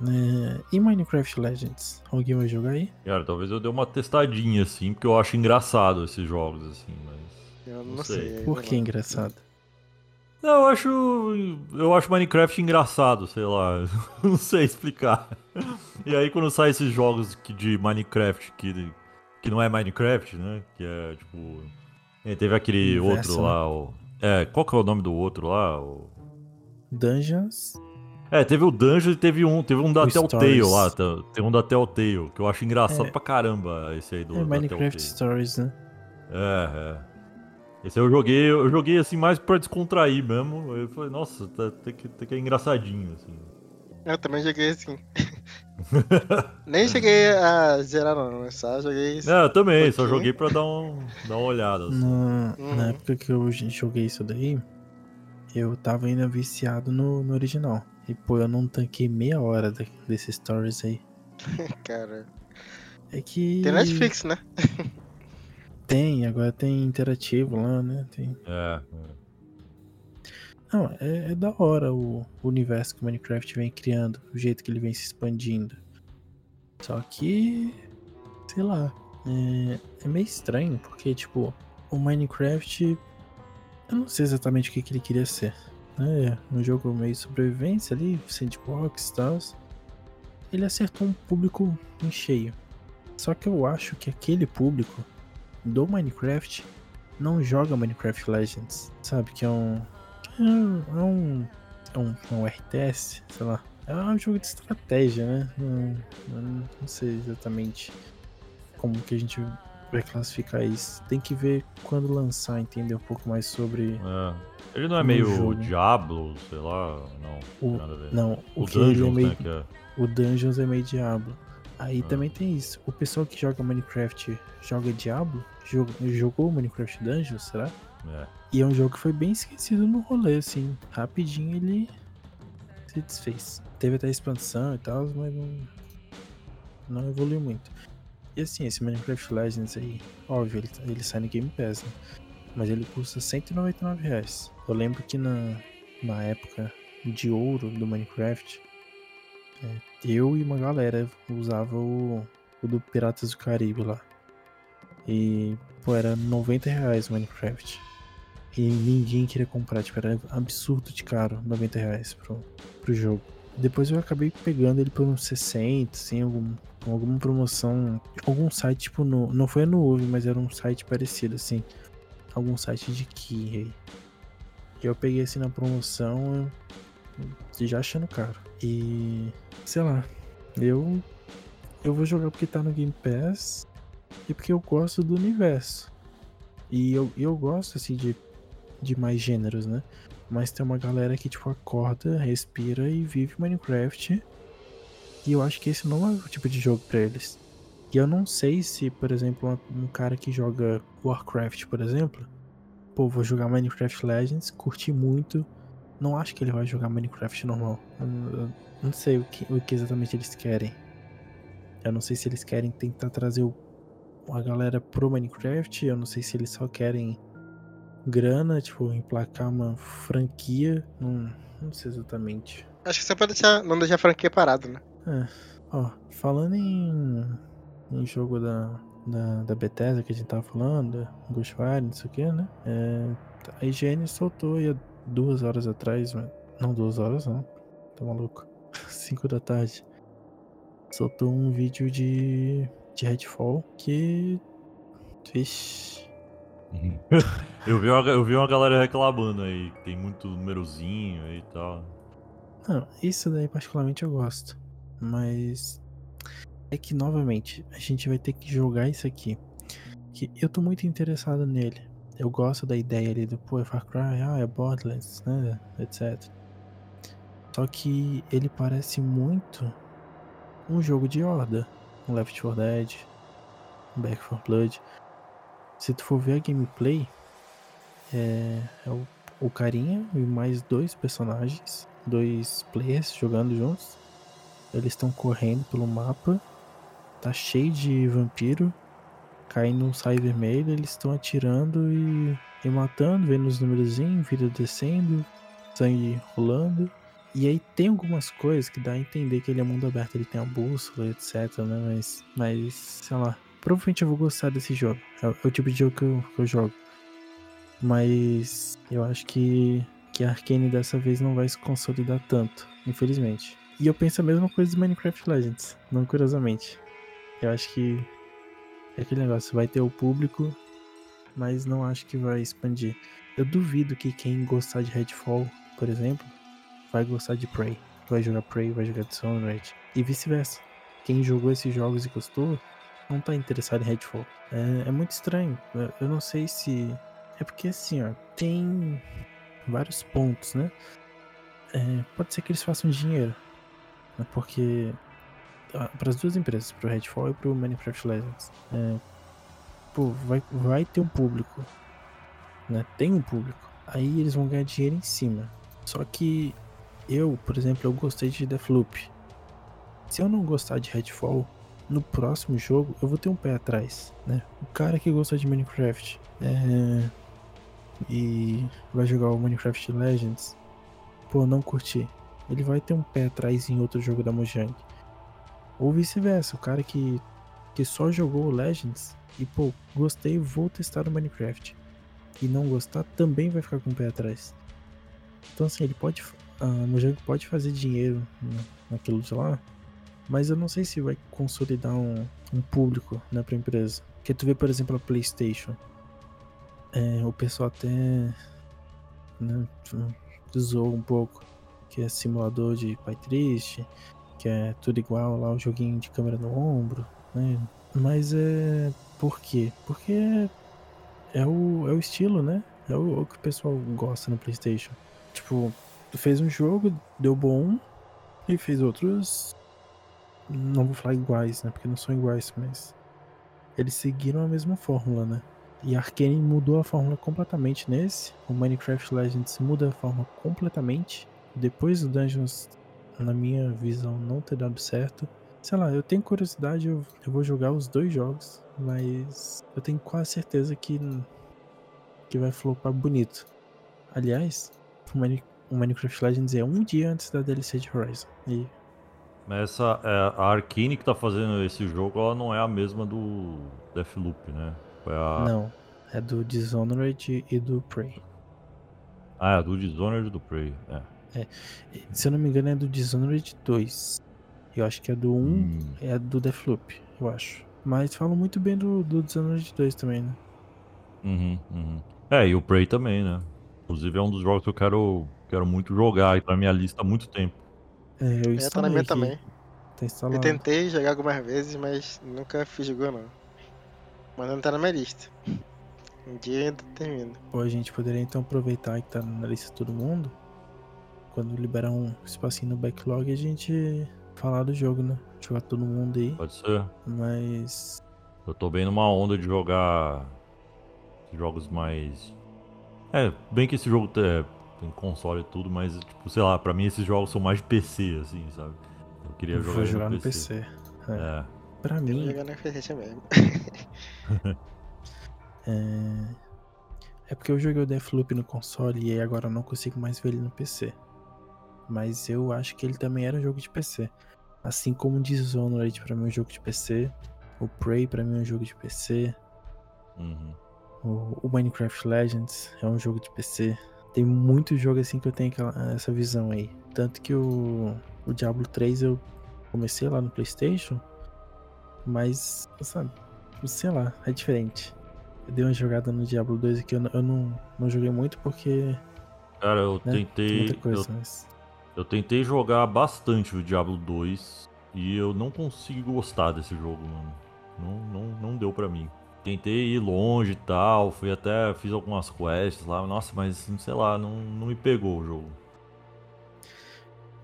É, e Minecraft Legends? Alguém vai jogar aí? Cara, talvez eu dê uma testadinha, assim, porque eu acho engraçado esses jogos, assim, mas. Eu não, Não sei. sei. Por que engraçado? Não, eu acho. Eu acho Minecraft engraçado, sei lá. Não sei explicar. E aí quando saem esses jogos de Minecraft que que não é Minecraft, né? Que é tipo. é, teve aquele Universo, outro né? lá, o. É, qual que é o nome do outro lá? O... Dungeons. É, teve o Dungeon e teve um, teve um da O Telltale Stories. lá. tá- Tem um da Telltale, que eu acho engraçado É. pra caramba esse aí do É Minecraft Telltale. Stories, né? É, é. Esse aí eu joguei, eu joguei assim mais pra descontrair mesmo. Eu falei, nossa, tá, tem, que, tem que é engraçadinho, assim. Eu também joguei assim. Nem cheguei a zerar não, mas só joguei isso. É, eu também, só pouquinho. joguei pra dar, um, dar uma olhada. assim. Na, Uhum. na época que eu joguei isso daí, eu tava ainda viciado no, no original. E pô, eu não tanquei meia hora da- desses stories aí. Cara. É que. Tem Netflix, né? Tem, agora tem interativo lá, né? Tem... É, Não, é, é da hora o, o universo que o Minecraft vem criando, o jeito que ele vem se expandindo. Só que. Sei lá. É, é meio estranho, porque, tipo, o Minecraft. Eu não sei exatamente o que, que ele queria ser. né? Um jogo meio sobrevivência ali, sandbox e tal. Ele acertou um público em cheio. Só que eu acho que aquele público do Minecraft não joga Minecraft Legends, sabe? Que é um. É um. É um, é um, é um RTS, sei lá. É um jogo de estratégia, né? Não, não- sei exatamente como que a gente vai classificar isso. Tem que ver quando lançar, entender um pouco mais sobre é. Ele não é meio jogo. Diablo, sei lá, não. o. nada a ver. Não, o, O é Dungeons, meio. né? É, O Dungeons é meio Diablo. Aí Ah. também tem isso. O pessoal que joga Minecraft joga Diablo? Jog- Jogou Minecraft Dungeons, será? é. E é um jogo que foi bem esquecido no rolê, assim. Rapidinho ele se desfez. Teve até expansão e tal, mas não, não evoluiu muito. E assim, esse Minecraft Legends aí, óbvio, ele, ele sai no Game Pass, né? Mas ele custa 199 reais. Eu lembro que na, na época de ouro do Minecraft, é, eu e uma galera usava o, o do Piratas do Caribe lá. E, pô, era 90 reais o Minecraft. E ninguém queria comprar, tipo, era absurdo de caro, 90 reais pro, pro jogo. Depois eu acabei pegando ele por uns 60, assim, algum, alguma promoção. Algum site, tipo, no, não foi no Uve, mas era um site parecido, assim. Algum site de Key aí. E eu peguei assim na promoção, já achando caro. E, sei lá, eu, eu vou jogar porque tá no Game Pass e porque eu gosto do universo. E eu, eu gosto, assim, de, de mais gêneros, né? Mas tem uma galera que, tipo, acorda, respira e vive Minecraft. E eu acho que esse não é o tipo de jogo pra eles. E eu não sei se, por exemplo, um cara que joga Warcraft, por exemplo, pô, vou jogar Minecraft Legends, curti muito. Não acho que ele vai jogar Minecraft normal. Não sei o que, o que exatamente eles querem. Eu não sei se eles querem tentar trazer o, a galera pro Minecraft. Eu não sei se eles só querem grana, tipo, emplacar uma franquia. Não, não sei exatamente. Acho que você pode deixar, não deixar a franquia parado, né? Ó, falando em, em jogo da, da, da Bethesda que a gente tava falando, Ghostwire, não sei o que, né? É, a IGN soltou aí há duas horas atrás, mas- não duas horas não, tá maluco? Cinco da tarde. Soltou um vídeo de, de Redfall que. Vixe. eu, vi uma, eu vi uma galera reclamando aí, que tem muito númerozinho aí e tal. Não, isso daí particularmente eu gosto. Mas é que novamente a gente vai ter que jogar isso aqui. Que eu tô muito interessado nele. Eu gosto da ideia ali do pô, é Far Cry, ah, é Borderlands, né? Etc. Só que ele parece muito um jogo de horda. Um Left 4 Dead, um Back 4 Blood. Se tu for ver a gameplay, é, é o, o carinha e mais dois personagens dois players jogando juntos. Eles estão correndo pelo mapa. Tá cheio de vampiro. Caindo um sai vermelho. Eles estão atirando e, e matando, vendo os númerozinhos, vida descendo, sangue rolando. E aí tem algumas coisas que dá a entender que ele é mundo aberto, ele tem a bússola, etc, né? Mas, mas sei lá. Provavelmente eu vou gostar desse jogo. É, o- é o tipo de jogo que eu, que eu jogo. Mas eu acho que que a Arkane dessa vez não vai se consolidar tanto, infelizmente. E eu penso a mesma coisa do Minecraft Legends, não curiosamente. Eu acho que É aquele negócio, vai ter o público, mas não acho que vai expandir. Eu duvido que quem gostar de Redfall, por exemplo, vai gostar de Prey. Vai jogar Prey, vai jogar Dishonored. E vice-versa. Quem jogou esses jogos e gostou, não tá interessado em Redfall. É, é muito estranho. Eu, não sei se. É porque assim, ó, tem vários pontos, né? É, pode ser que eles façam dinheiro. Né? Porque. Para as duas empresas, pro Redfall e pro Minecraft Legends. É, pô, vai, vai ter um público. Né? Tem um público. Aí eles vão ganhar dinheiro em cima. Só que eu, por exemplo, eu gostei de Deathloop. Se eu não gostar de Redfall, no próximo jogo eu vou ter um pé atrás, né? O cara que gosta de Minecraft é... e vai jogar o Minecraft Legends, pô, não curti. Ele vai ter um pé atrás em outro jogo da Mojang. Ou vice-versa, o cara que, que só jogou o Legends e, pô, gostei, vou testar o Minecraft. E não gostar, também vai ficar com o pé atrás. Então, assim, ele pode. A Mojang pode fazer dinheiro naquilo de lá, mas eu não sei se vai consolidar um, um público né, pra empresa. Porque tu vê, por exemplo, a PlayStation. É, o pessoal até. Né, zoou um pouco. Que é simulador de pai triste. Que é tudo igual lá, o joguinho de câmera no ombro. Né? Mas é. Por quê? Porque é o, é o estilo, né? É o, é o que o pessoal gosta no PlayStation. Tipo, tu fez um jogo, deu bom, e fez outros. Não vou falar iguais, né? Porque não são iguais, mas. Eles seguiram a mesma fórmula, né? E Arkane mudou a fórmula completamente nesse. O Minecraft Legends muda a fórmula completamente. Depois do Dungeons, na minha visão, não ter dado certo. Sei lá, eu tenho curiosidade, eu, eu vou jogar os dois jogos, mas eu tenho quase certeza que, que vai flopar bonito. Aliás, o Minecraft Legends é um dia antes da DLC de Horizon. E... Essa, é, a Arkane que tá fazendo esse jogo, ela não é a mesma do Deathloop, né? A... Não, é do Dishonored e do Prey. Ah, é do Dishonored e do Prey, é. é. Se eu não me engano é do Dishonored 2. Eu acho que é do 1, hum. é do Deathloop, eu acho. Mas falam muito bem do, do Dishonored 2 também, né? Uhum, uhum. É, e o Prey também, né? Inclusive é um dos jogos que eu quero, quero muito jogar e tá na minha lista há muito tempo. É, eu é, tá na minha aqui. também. Tá eu tentei jogar algumas vezes, mas nunca fiz jogo não. Mas não tá na minha lista. Um dia ainda termina. Pô, a gente poderia então aproveitar que tá na lista de todo mundo. Quando liberar um espacinho no backlog, a gente falar do jogo, né? Jogar todo mundo aí. Pode ser. Mas. Eu tô bem numa onda de jogar jogos mais é, bem que esse jogo é, tem console e tudo, mas, tipo, sei lá, pra mim esses jogos são mais de PC, assim, sabe? Eu queria eu jogar, jogar no, no PC. PC. É. é. Pra mim. jogar no PC mesmo. é... é porque eu joguei o Deathloop no console e aí agora eu não consigo mais ver ele no PC. Mas eu acho que ele também era um jogo de PC. Assim como o Dishonored pra mim é um jogo de PC. O Prey pra mim é um jogo de PC. Uhum. O, o, Minecraft Legends é um jogo de PC. Tem muito jogo assim que eu tenho aquela, essa visão aí. Tanto que o, o Diablo 3 eu comecei lá no PlayStation, mas, sabe, sei lá, é diferente. Eu dei uma jogada no Diablo 2 aqui, eu, eu não, não joguei muito porque. Cara, eu né, tentei. Coisa, eu, mas... eu tentei jogar bastante o Diablo 2 e eu não consigo gostar desse jogo, mano. Não, não, não deu para mim tentei ir longe e tal, fui até, fiz algumas quests lá, nossa, mas sei lá, não, não me pegou o jogo.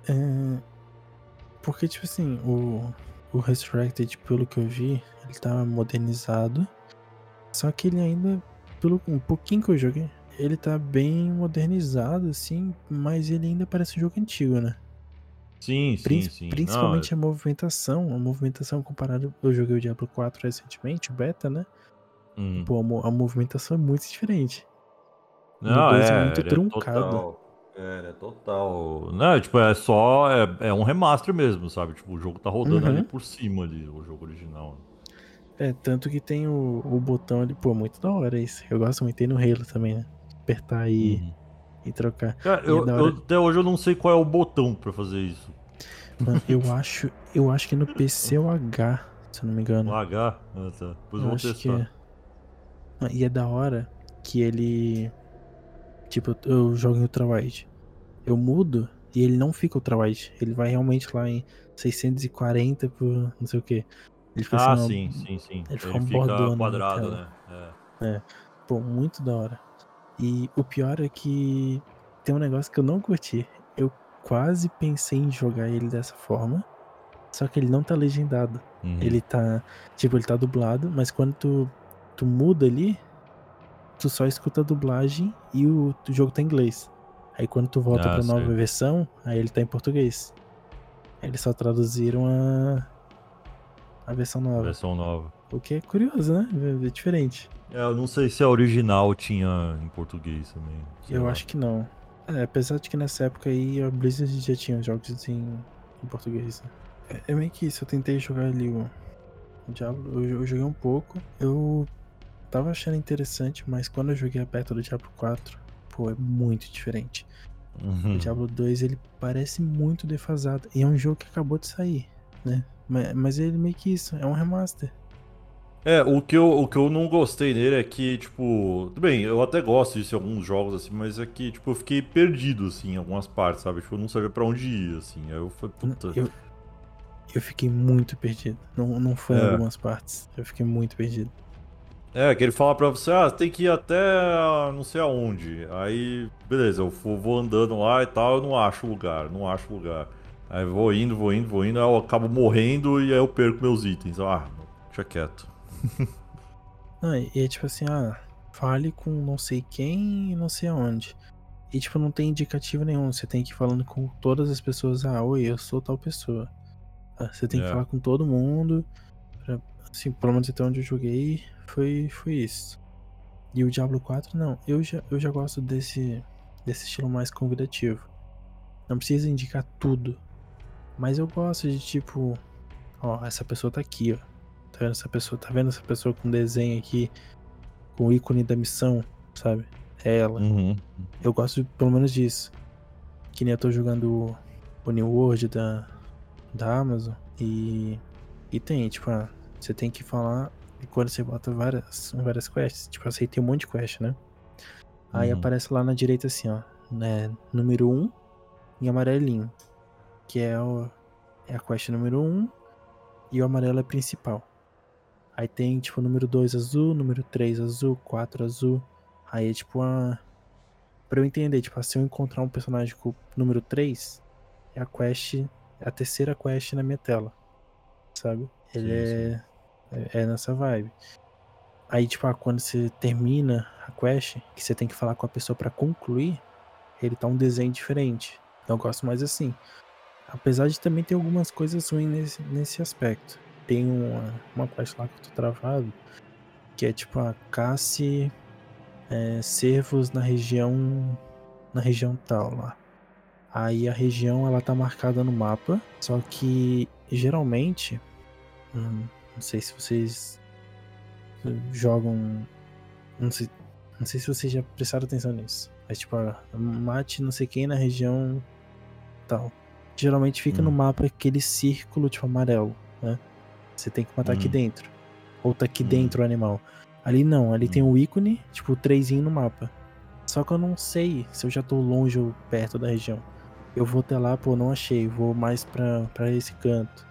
É, porque, tipo assim, o, o Resurrected, pelo que eu vi, ele tá modernizado, só que ele ainda, pelo um pouquinho que eu joguei, ele tá bem modernizado, assim, mas ele ainda parece um jogo antigo, né? Sim, sim, sim. Principalmente Não, a movimentação. A movimentação comparada. Eu joguei o Diablo 4 recentemente, o beta, né? Hum. Pô, a, movimentação é muito diferente. Não, é, é muito truncado. É total, é, é total. Não, tipo, é só. É, é um remaster mesmo, sabe? Tipo, o jogo tá rodando uhum. ali por cima ali, o jogo original. É, tanto que tem o, o botão ali, pô, muito da hora isso. Eu gosto muito, tem no Halo também, né? Apertar aí uhum. E trocar. Cara, e eu, é eu, até hoje eu não sei qual é o botão pra fazer isso. Mano, eu acho, eu acho que no PC é o H se eu não me engano. Um H? Ah, tá. Depois Eu que testar. é. Ah, E é da hora que ele. Tipo, eu jogo em ultrawide. Eu mudo e ele não fica ultrawide. Ele vai realmente lá em 640 por não sei o que. Ele fica Ah, assim, sim, sim, sim. ele Ele fica fica, um na quadrado, tela. né? É. Pô, muito da hora. E o pior é que tem um negócio que eu não curti. Eu quase pensei em jogar ele dessa forma. Só que ele não tá legendado. Uhum. Ele tá. Tipo, ele tá dublado, mas quando tu, tu muda ali, tu só escuta a dublagem e o, o jogo tá em inglês. Aí quando tu volta Ah, pra nova sei. versão, aí ele tá em português. Aí Eles só traduziram a. a versão nova. Versão nova. O que é curioso, né? É diferente. É, eu não sei se a original tinha em português também. Eu lá. acho que não. É, apesar de que nessa época aí a Blizzard já tinha os jogos em, em português. né? É, é meio que isso, eu tentei jogar ali o, o Diablo, eu, eu joguei um pouco, eu tava achando interessante, mas quando eu joguei perto do Diablo 4, pô, é muito diferente. Uhum. O Diablo 2 ele parece muito defasado, e é um jogo que acabou de sair, né? Mas, mas ele meio que isso, é um remaster. É, o que, eu, o que eu não gostei nele é que, tipo. Tudo bem, eu até gosto disso em alguns jogos, assim, mas é que, tipo, eu fiquei perdido, assim, em algumas partes, sabe? Tipo, eu não sabia pra onde ir, assim. Aí eu falei, puta. Eu, eu fiquei muito perdido, não, não foi em É. algumas partes, eu fiquei muito perdido. É, que ele fala pra você, ah, tem que ir até não sei aonde. Aí, beleza, eu vou andando lá e tal, eu não acho lugar, não acho lugar. Aí eu vou indo, vou indo, vou indo, aí eu acabo morrendo e aí eu perco meus itens. Ah, deixa quieto. Não, e é tipo assim, ah, fale com não sei quem e não sei aonde. E tipo, não tem indicativo nenhum. Você tem que ir falando com todas as pessoas, ah, oi, eu sou tal pessoa. Ah, Você tem que É. falar com todo mundo. Pra, assim, pelo menos até onde eu joguei, foi, foi isso. E o Diablo 4, não. Eu já, eu já gosto desse, desse estilo mais convidativo. Não precisa indicar tudo. Mas eu gosto de tipo, ó, essa pessoa tá aqui, ó. Tá vendo essa pessoa? Tá vendo essa pessoa com desenho aqui? Com o ícone da missão, sabe? É ela. Uhum. Eu gosto de- pelo menos disso. Que nem eu tô jogando o- New World da, da Amazon. E, e tem, tipo, ah, você tem que falar. E quando você bota várias, várias quests, tipo, aceitei um monte de quest, né? Aí Uhum. aparece lá na direita assim, ó. Né, número 1 em amarelinho. Que é, o, é a quest número 1 e o amarelo é principal. Aí tem, tipo, número 2 azul, número 3 azul, 4 azul. Aí é tipo uma. Pra eu entender, tipo, se eu encontrar um personagem com o número 3, é a quest. É a terceira quest na minha tela. Sabe? Ele Sim, é, é. É nessa vibe. Aí, tipo, ah, quando você termina a quest, que você tem que falar com a pessoa pra concluir, ele tá um desenho diferente. Eu gosto mais assim. Apesar de também ter algumas coisas ruins nesse, nesse aspecto. Tem uma, uma quest lá que eu tô travado, que é tipo a casse é, cervos na região na região tal lá. Aí a região ela tá marcada no mapa, só que geralmente, hum, não sei se vocês jogam, não sei, não sei se vocês já prestaram atenção nisso. Mas tipo, ah, mate não sei quem na região tal. Geralmente fica no Hum. mapa aquele círculo tipo amarelo, né? Você tem que matar aqui Hum. dentro. Ou tá aqui Hum. dentro o animal. Ali não, ali tem Hum. o ícone, tipo o trezinho no mapa. Só que eu não sei se eu já tô longe ou perto da região. Eu vou até lá, pô, não achei. Vou mais pra, pra esse canto.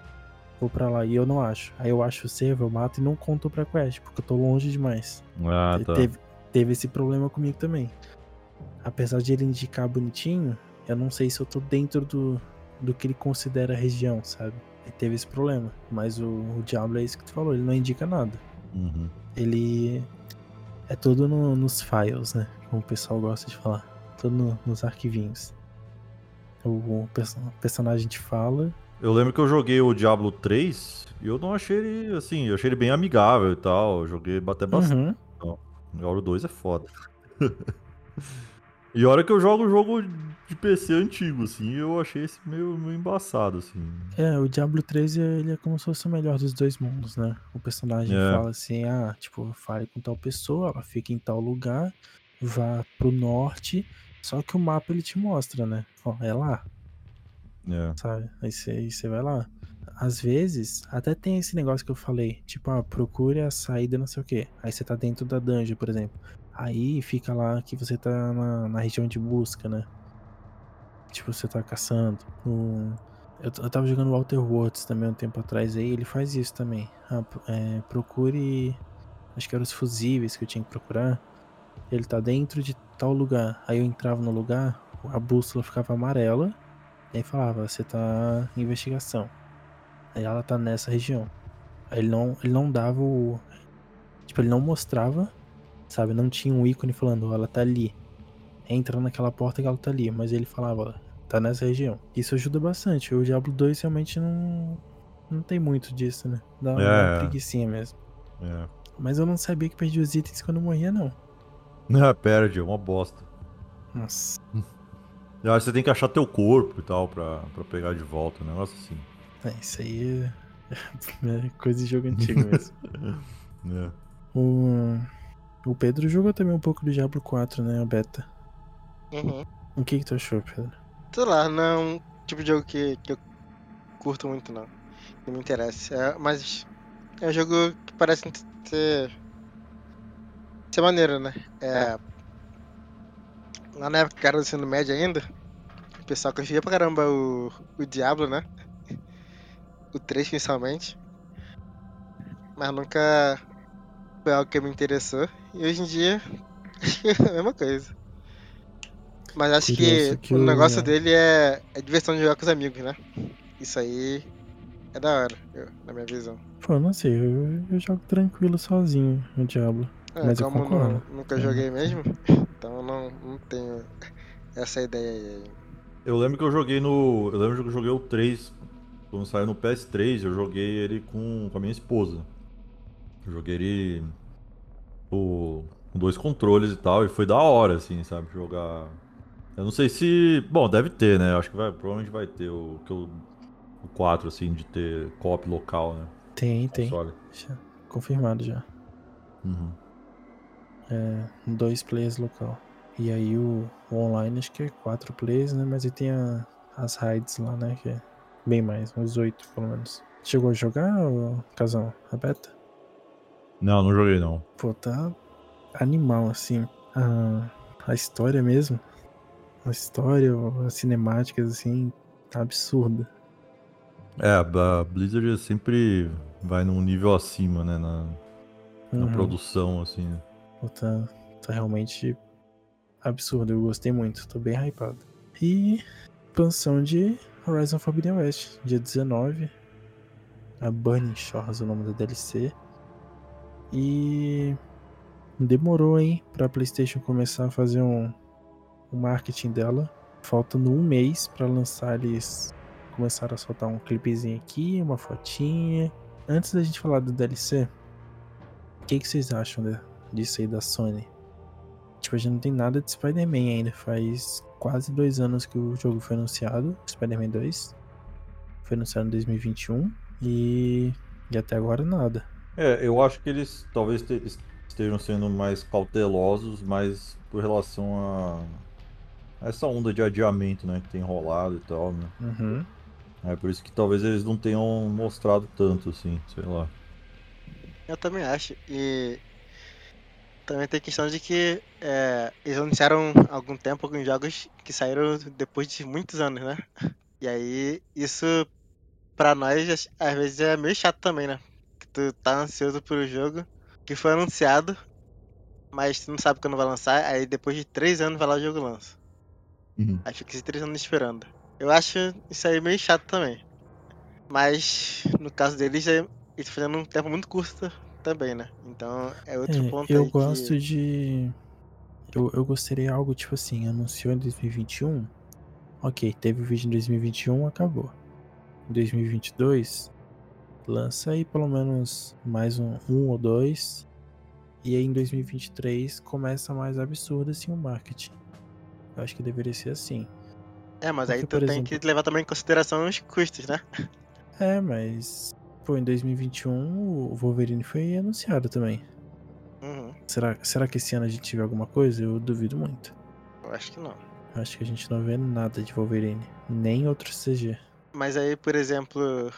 Vou pra lá e eu não acho. Aí eu acho o servo, eu mato e não conto pra quest, porque eu tô longe demais. Ah, tá. teve, teve esse problema comigo também. Apesar de ele indicar bonitinho, eu não sei se eu tô dentro do, do que ele considera região, sabe? Ele teve esse problema. Mas o, o Diablo é isso que tu falou, ele não indica nada. Uhum. Ele é tudo no- nos files, né? Como o pessoal gosta de falar. Tudo no- nos arquivinhos. O, o perso- o personagem te fala. Eu lembro que eu joguei o Diablo 3 e eu não achei ele, assim, eu achei ele bem amigável e tal. Eu joguei até bastante. Uhum. O Diablo 2 é foda. e a hora que eu jogo o jogo de PC antigo, assim, eu achei esse meio, meio embaçado, assim. É, o Diablo 3 ele é como se fosse o melhor dos dois mundos, né? O personagem É. fala assim, ah, tipo, fale com tal pessoa, ela fica em tal lugar, vá pro norte, só que o mapa ele te mostra, né? Ó, é lá, É. sabe? Aí você vai lá. às vezes, até tem esse negócio que eu falei, tipo, ah, procure a saída não sei o que. Aí você tá dentro da dungeon, por exemplo. Aí fica lá que você tá na, na região de busca, né? Tipo, você tá caçando. No... Eu, eu tava jogando Walter Words também um tempo atrás aí, ele faz isso também. Ah, é, procure. Acho que eram os fusíveis que eu tinha que procurar. Ele tá dentro de tal lugar. Aí eu entrava no lugar, a bússola ficava amarela. E aí falava, você tá em investigação. Aí ela tá nessa região. Aí ele não, ele não dava o. Tipo, ele não mostrava, sabe? Não tinha um ícone falando, oh, ela tá ali. Entra naquela porta que ela tá ali. Mas ele falava, tá nessa região. Isso ajuda bastante. O Diablo 2 realmente não. Não tem muito disso, né? Dá uma, É. uma preguicinha mesmo. É. Mas eu não sabia que perdia os itens quando morria, não. Ah, perde, é uma bosta. Nossa. Você tem que achar teu corpo e tal pra, pra pegar de volta, um negócio assim. É, isso aí é, é coisa de jogo antigo mesmo. É. o, o Pedro jogou também um pouco do Diablo 4, né? A beta. Uhum. O que que tu achou, Pedro? Sei lá, não é um tipo de jogo que, que eu curto muito, não. Que me interessa. É, mas é um jogo que parece ser. ser maneiro, né? É. Lá na época que era do ensino médio ainda, o pessoal curtia pra caramba o, o Diablo, né? O 3 principalmente. Mas nunca foi algo que me interessou. E hoje em dia, acho que é a mesma coisa. Mas acho que, que o negócio dele é, é diversão de jogar com os amigos, né? Isso aí é da hora, eu- na minha visão. Pô, não sei, eu, eu jogo tranquilo sozinho no Diablo. É, Mas eu concordo. nu- nunca Uhum. joguei mesmo, então não, não tenho essa ideia aí. Eu lembro que eu joguei no. Eu lembro que eu joguei o 3. Quando saiu no PS3, eu joguei ele com, com a minha esposa. Eu joguei ele. O- com dois controles e tal, e foi da hora, assim, sabe? Jogar. Eu não sei se. Bom, deve ter, né? Acho que vai, provavelmente vai ter o, que eu- o 4, assim, de ter co-op local, né? Tem, tem. Console. Já, confirmado já. Uhum. É, dois players local. E aí o, o online acho que é quatro players, né? Mas aí tem a- as raids lá, né? Que é bem mais, uns oito pelo menos. Chegou a jogar, Casão? A beta? Não, não joguei não. Pô, tá animal, assim. A, a história mesmo. A história, as cinemáticas, assim, tá absurda. É, a Blizzard sempre vai num nível acima, né? Na, na Uhum. produção, assim. né? Pô, tá, tá realmente absurdo. Eu gostei muito, tô bem hypado. E expansão de Horizon Forbidden West, dia 19. A Burning Shores o nome da DLC. E demorou, hein, pra PlayStation começar a fazer um, o marketing dela. Faltando um mês pra lançar, eles começaram a soltar um clipezinho aqui, uma fotinha. Antes da gente falar do DLC, o que, que vocês acham da- disso aí da Sony? Tipo, a gente não tem nada de Spider-Man ainda. Faz quase dois anos que o jogo foi anunciado, Spider-Man 2. Foi anunciado em 2021 e, e até agora nada. É, eu acho que eles talvez te- estejam sendo mais cautelosos, mas por relação a essa onda de adiamento, né, que tem rolado e tal, né? Uhum. É por isso que talvez eles não tenham mostrado tanto, assim, sei lá. Eu também acho. E também tem a questão de que é, eles anunciaram há algum tempo alguns jogos que saíram depois de muitos anos, né? E aí isso pra nós às vezes é meio chato também, né? Tu tá ansioso pro jogo que foi anunciado, mas tu não sabe quando vai lançar, aí depois de três anos vai lá o jogo lança. Aí fica esses três anos esperando. Eu acho isso aí meio chato também. Mas no caso deles, é- eles fazendo um tempo muito curto também, né? Então é outro É, ponto eu aí gosto que... de. Eu, eu gostaria algo tipo assim, anunciou em 2021. Ok, teve o vídeo em 2021, acabou. Em 2022, lança aí pelo menos mais um, um ou dois. E aí em 2023 começa mais absurdo assim o marketing. Eu acho que deveria ser assim. É, mas aí porque, tu por tem exemplo- que levar também em consideração os custos, né? É, mas. Pô, em 2021 o Wolverine foi anunciado também. Uhum, Será, será que esse ano a gente vê alguma coisa? Eu duvido muito. eu acho que não. Acho que a gente não vê nada de Wolverine. Nem outro CG. Mas aí, por exemplo,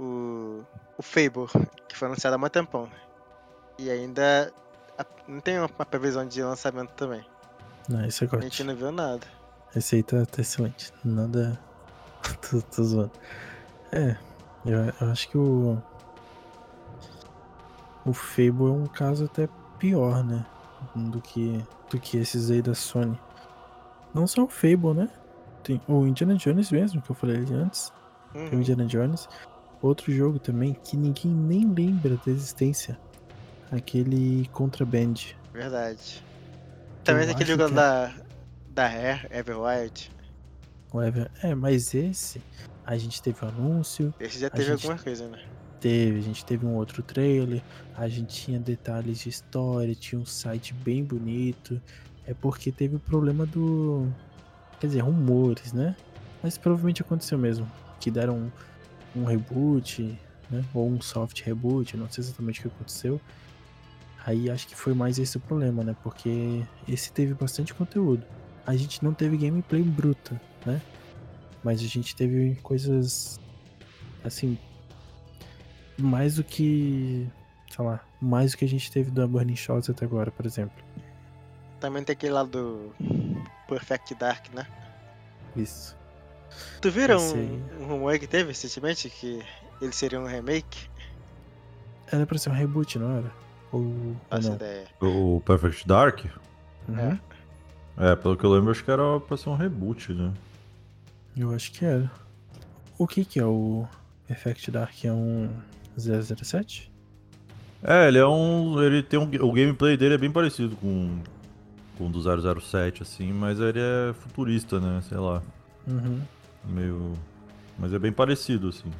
o, o Fable, que foi anunciado há muito tempão. né? E ainda a- não tem uma, previsão de lançamento também. Não, esse é A gente não viu nada. Esse aí tá, tá excelente. Nada. tô, tô zoando. É, eu, eu acho que o. O Fable é um caso até pior, né? Do que, do que esses aí da Sony. Não só o Fable, né? Tem o Indiana Jones mesmo, que eu falei ali antes. Tem o Uhum. Indiana Jones. Outro jogo também que ninguém nem lembra da existência. Aquele Contraband. Verdade. Também tem Eu aquele jogo é- da, da Rare, Everwild. Whatever. É, mas esse. A gente teve o anúncio. Esse já teve alguma coisa, né? Teve, a gente teve um outro trailer, a gente tinha detalhes de história, tinha um site bem bonito. É porque teve o problema do. Quer dizer, rumores, né? Mas provavelmente aconteceu mesmo. Que deram um, reboot, né? Ou um soft reboot, não sei exatamente o que aconteceu. Aí acho que foi mais esse o problema, né? Porque esse teve bastante conteúdo. A gente não teve gameplay bruta, né? Mas a gente teve coisas. Assim, mais do que. Sei lá, mais do que a gente teve da Burning Shores até agora, por exemplo. Também tem aquele lá do Perfect Dark, né? Isso. Tu viram um, um rumor que teve recentemente que ele seria um remake? Era pra ser um reboot, não era? Ou, ou Faço não? ideia. O Perfect Dark? Uhum. É, pelo que eu lembro, acho que era pra ser um reboot, né? Eu acho que era. O que que é o Effect Dark? É um 007? É, ele é um. Ele tem um. O gameplay dele é bem parecido com. Com o do 007, assim, mas ele é futurista, né? Sei lá. Uhum. Meio. Mas é bem parecido, assim.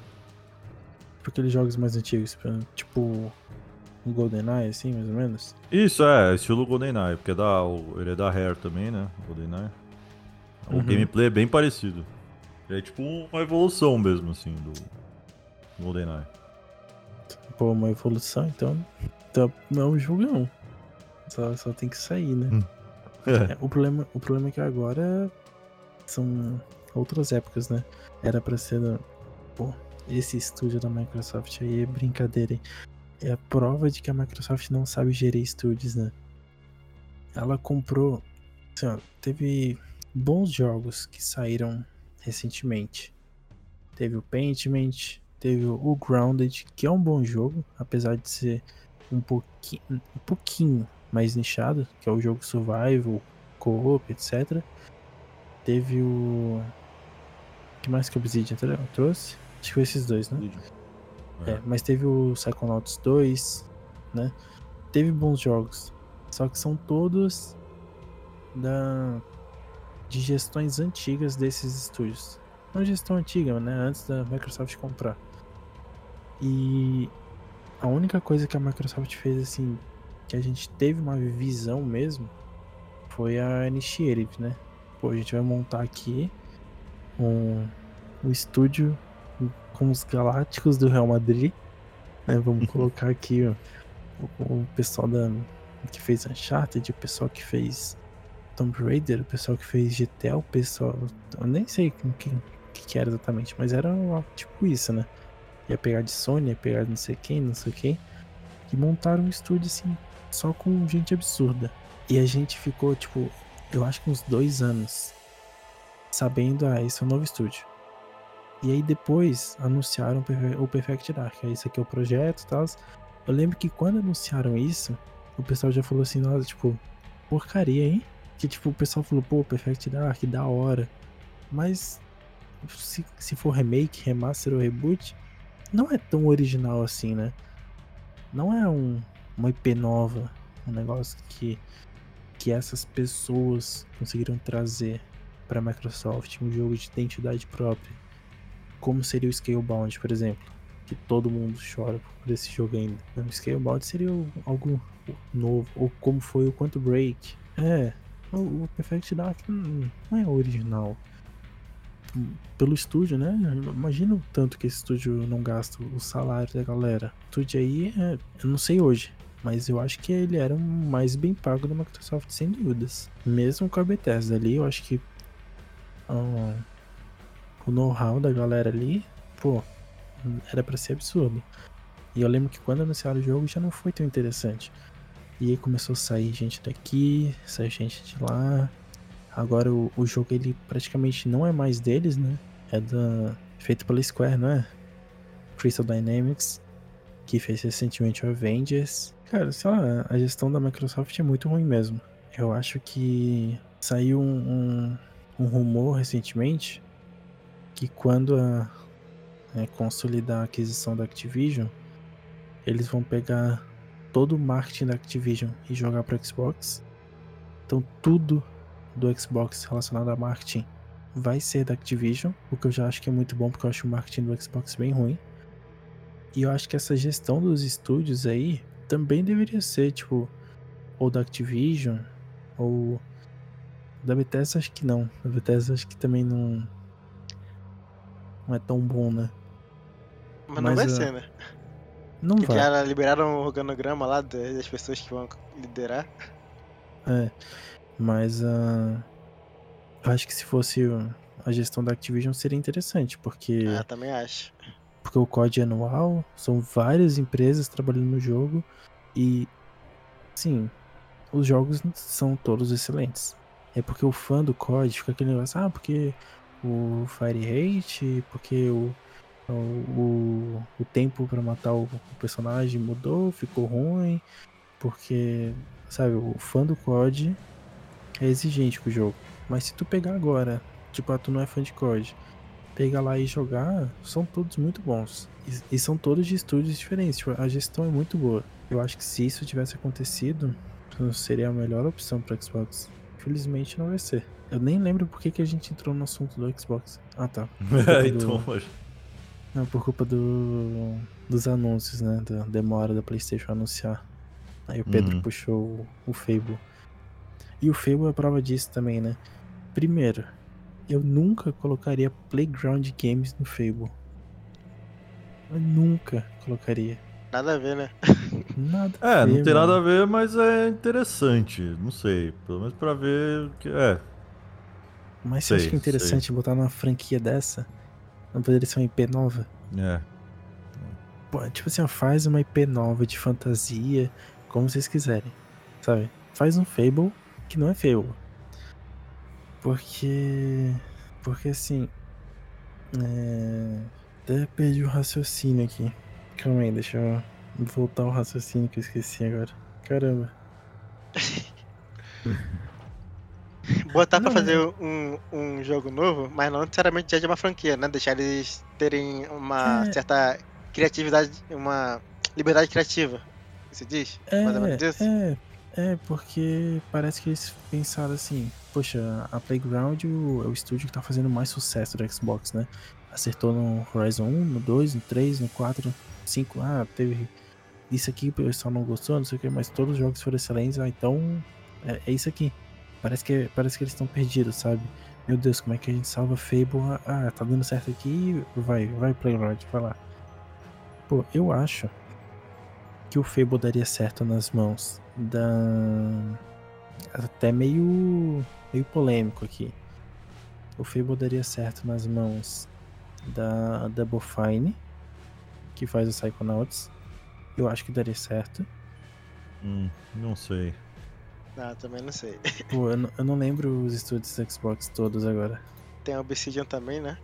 Tipo aqueles jogos mais antigos, tipo um GoldenEye, assim, mais ou menos. Isso, é, estilo GoldenEye, porque é da, ele é da Rare também, né? o GoldenEye. O Uhum. gameplay é bem parecido. É tipo uma evolução mesmo, assim, do GoldenEye. Pô, uma evolução, então. Então não é um. Só, só tem que sair, né? É. É, o, problema, o problema é que agora são outras épocas, né? Era pra ser. Pô, esse estúdio da Microsoft aí é brincadeira, hein? É a prova de que a Microsoft não sabe gerir estúdios, né? Ela comprou. Assim, ó, teve bons jogos que saíram recentemente. Teve o Paintment, teve o Grounded, que é um bom jogo, apesar de ser um pouquinho, um pouquinho mais nichado, que é o jogo survival, co-op, etc. Teve o que mais que a Obsidian trou- trouxe? Acho que foi esses dois, né? É. É, mas teve o Psychonauts 2, né? Teve bons jogos. Só que são todos da de gestões antigas desses estúdios. Não gestão antiga, né? Antes da Microsoft comprar. E a única coisa que a Microsoft fez assim, que a gente teve uma visão mesmo, foi a Initiative, né? Pô, a gente vai montar aqui um, um estúdio com os galácticos do Real Madrid. né? Vamos colocar aqui ó, o, o pessoal da, que fez Uncharted, o pessoal que fez Tomb Raider, o pessoal que fez GTA, o pessoal. Eu nem sei com quem que, era exatamente, mas era tipo isso, né? Ia pegar de Sony, ia pegar de não sei quem, não sei quem. E montaram um estúdio assim, só com gente absurda. E a gente ficou, tipo, eu acho que uns dois anos sabendo, ah, esse é um novo estúdio. E aí depois anunciaram o Perfe- o Perfect Dark. Aí esse aqui é o projeto e tal. Eu lembro que quando anunciaram isso, o pessoal já falou assim, nossa, tipo, porcaria, hein? Que tipo, o pessoal falou, pô, Perfect Dark, da hora. Mas se, se for remake, remaster ou reboot, não é tão original assim, né? Não é um, uma IP nova, um negócio que, que essas pessoas conseguiram trazer para Microsoft, um jogo de identidade própria. Como seria o Scalebound, por exemplo, que todo mundo chora por esse jogo ainda. O Scalebound seria algo novo, ou como foi o Quantum Break. É, o, Perfect Dark não é original. Pelo estúdio, né? Imagina o tanto que esse estúdio não gasta o salário da galera. O estúdio aí, é, eu não sei hoje, mas eu acho que ele era o mais bem pago da Microsoft, sem dúvidas. Mesmo com a Bethesda ali, eu acho que ah, o know-how da galera ali, pô, era para ser absurdo. E eu lembro que quando anunciaram o jogo já não foi tão interessante. E aí começou a sair gente daqui, sair gente de lá. Agora o, o jogo ele praticamente não é mais deles, né? É da feito pela Square, não é? Crystal Dynamics, que fez recentemente o Avengers. Cara, sei lá, a gestão da Microsoft é muito ruim mesmo. Eu acho que saiu um, um, um rumor recentemente que quando a, é, consolidar a aquisição da Activision, eles vão pegar todo o marketing da Activision e jogar para Xbox. Então tudo do Xbox relacionado a marketing vai ser da Activision, o que eu já acho que é muito bom porque eu acho o marketing do Xbox bem ruim. E eu acho que essa gestão dos estúdios aí também deveria ser, tipo, ou da Activision, ou da Bethesda acho que não. Da Bethesda acho que também não não é tão bom, né? Mas não vai ser, né? Não Porque vai. já liberaram o organograma lá das pessoas que vão liderar. É, mas uh, eu acho que se fosse a gestão da Activision seria interessante, porque. Ah, também acho. Porque o COD é anual, são várias empresas trabalhando no jogo e. Sim, os jogos são todos excelentes. É porque o fã do COD fica aquele negócio, ah, porque o Fire Hate, porque o, o, o, tempo para matar o, o, personagem mudou, ficou ruim, porque, sabe, o fã do COD é exigente com o jogo. Mas se tu pegar agora, tipo, ah, tu não é fã de COD, pegar lá e jogar, são todos muito bons. E, e são todos de estúdios diferentes, tipo, a gestão é muito boa. Eu acho que se isso tivesse acontecido, seria a melhor opção para Xbox. Infelizmente não vai ser. Eu nem lembro por que, que a gente entrou no assunto do Xbox. Ah, tá. É, então, do... Não, por culpa do... dos anúncios, né? Da demora da PlayStation anunciar. Aí o Pedro uhum. puxou o, o Fable. E o Fable é prova disso também, né? Primeiro, eu nunca colocaria Playground Games no Fable. Eu nunca colocaria. Nada a ver, né? Nada é, ver, não tem mano. nada a ver, mas é interessante. Não sei. Pelo menos pra ver. Que... É, mas você acha que é interessante sei. botar numa franquia dessa? Não poderia ser uma IP nova? É. Pô, tipo assim, ó, faz uma IP nova de fantasia, como vocês quiserem, sabe? Faz um Fable que não é Fable. Porque. Porque assim. É... Até perdi o raciocínio aqui. Calma aí, deixa eu voltar o raciocínio que eu esqueci agora. Caramba. Botar pra fazer um, um jogo novo, mas não necessariamente já de uma franquia, né? Deixar eles terem uma é. certa criatividade, uma liberdade criativa. Você diz? É, Mais ou menos isso? É, é, porque parece que eles pensaram assim, poxa, a Playground é o, o estúdio que tá fazendo mais sucesso do Xbox, né? Acertou no Horizon 1, no 2, no 3, no 4, no 5, ah, teve isso aqui, o pessoal não gostou, não sei o que, mas todos os jogos foram excelentes, ah, então é, é isso aqui. Parece que, parece que eles estão perdidos, sabe? Meu Deus, como é que a gente salva Fable? Ah, tá dando certo aqui, vai, vai Playrod, vai lá. Pô, eu acho que o Fable daria certo nas mãos da. Até meio. meio polêmico aqui. O Fable daria certo nas mãos da Double Fine, que faz o Psychonauts. Eu acho que daria certo. Hum, não sei. Ah, também não sei. Pô, eu não, eu não lembro os estúdios do Xbox todos agora. Tem a Obsidian também, né?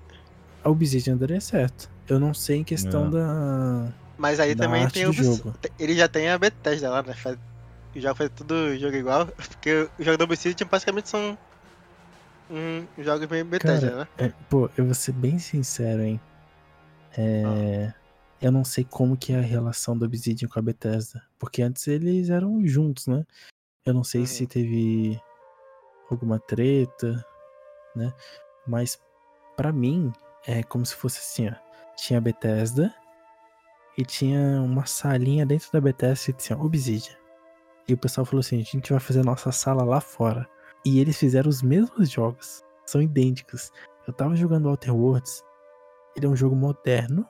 A Obsidian daria certo. Eu não sei em questão É. da. Mas aí Da também arte tem o jogo. Ele já tem a Bethesda lá, né? Faz... Jogo faz tudo jogo igual. Porque o jogo da Obsidian basicamente são um jogos bem Bethesda, Cara, né? É, pô, eu vou ser bem sincero, hein? É, Eu não sei como que é a relação do Obsidian com a Bethesda. Porque antes eles eram juntos, né? Eu não sei se Uhum. teve alguma treta, né? Mas pra mim é como se fosse assim, ó. Tinha a Bethesda e tinha uma salinha dentro da Bethesda que tinha Obsidian. E o pessoal falou assim: a gente vai fazer nossa sala lá fora. E eles fizeram os mesmos jogos. São idênticos. Eu tava jogando Outer Worlds. Ele é um jogo moderno,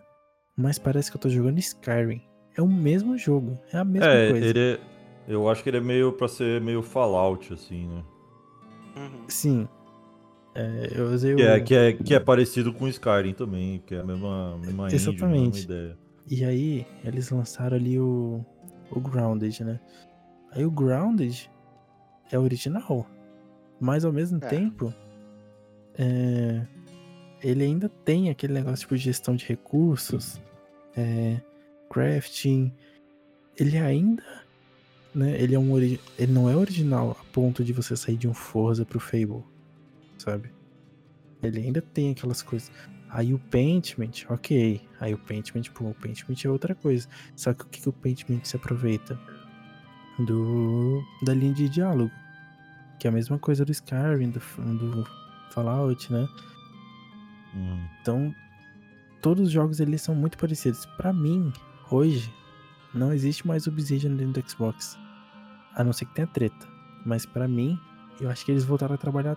mas parece que eu tô jogando Skyrim. É o mesmo jogo, é a mesma É, coisa. ele é, Eu acho que ele é meio pra ser meio Fallout, assim, né? Uhum. Sim. É, eu usei Que o. é, que, é, que é parecido com Skyrim também, que é a mesma, mesma engine, Exatamente. mesma ideia. E aí, eles lançaram ali o, o Grounded, né? Aí o Grounded é original. Mas ao mesmo É. tempo, é, ele ainda tem aquele negócio tipo de gestão de recursos, é, crafting. Ele ainda. Né, ele, é um ele não é original a ponto de você sair de um Forza pro Fable, sabe? Ele ainda tem aquelas coisas. Aí o Paintment, ok. Aí o Paintment, pô, o Paintment é outra coisa. Só que o que, que o Paintment se aproveita? Do, da linha de diálogo. Que é a mesma coisa do Skyrim, do, do Fallout, né? Hum. Então, todos os jogos eles são muito parecidos. Pra mim, hoje, não existe mais Obsidian dentro do Xbox. A não ser que tenha treta. Mas pra mim, eu acho que eles voltaram a trabalhar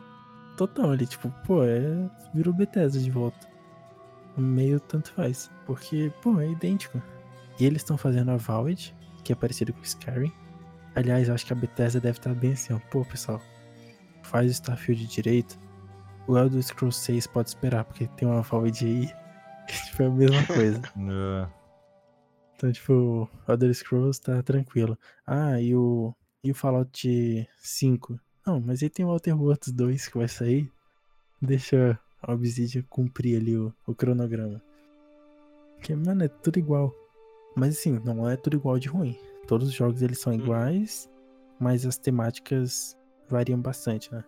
total ali. Tipo, pô, é... virou Bethesda de volta. Meio tanto faz. Porque, pô, é idêntico. E eles estão fazendo a Valid, que é parecido com Skyrim. Aliás, eu acho que a Bethesda deve estar bem assim, ó. Pô, pessoal, faz o Starfield direito. O Elder Scrolls 6 pode esperar, porque tem uma Valve aí. Tipo, é a mesma coisa. É. Então, tipo, o Elder Scrolls tá tranquilo. Ah, e o, e o Fallout 5? Não, mas aí tem o Outer Worlds 2 que vai sair. Deixa a Obsidian cumprir ali o, o cronograma. Porque, mano, é tudo igual. Mas assim, não é tudo igual de ruim. Todos os jogos eles são Uhum. iguais, mas as temáticas variam bastante, né?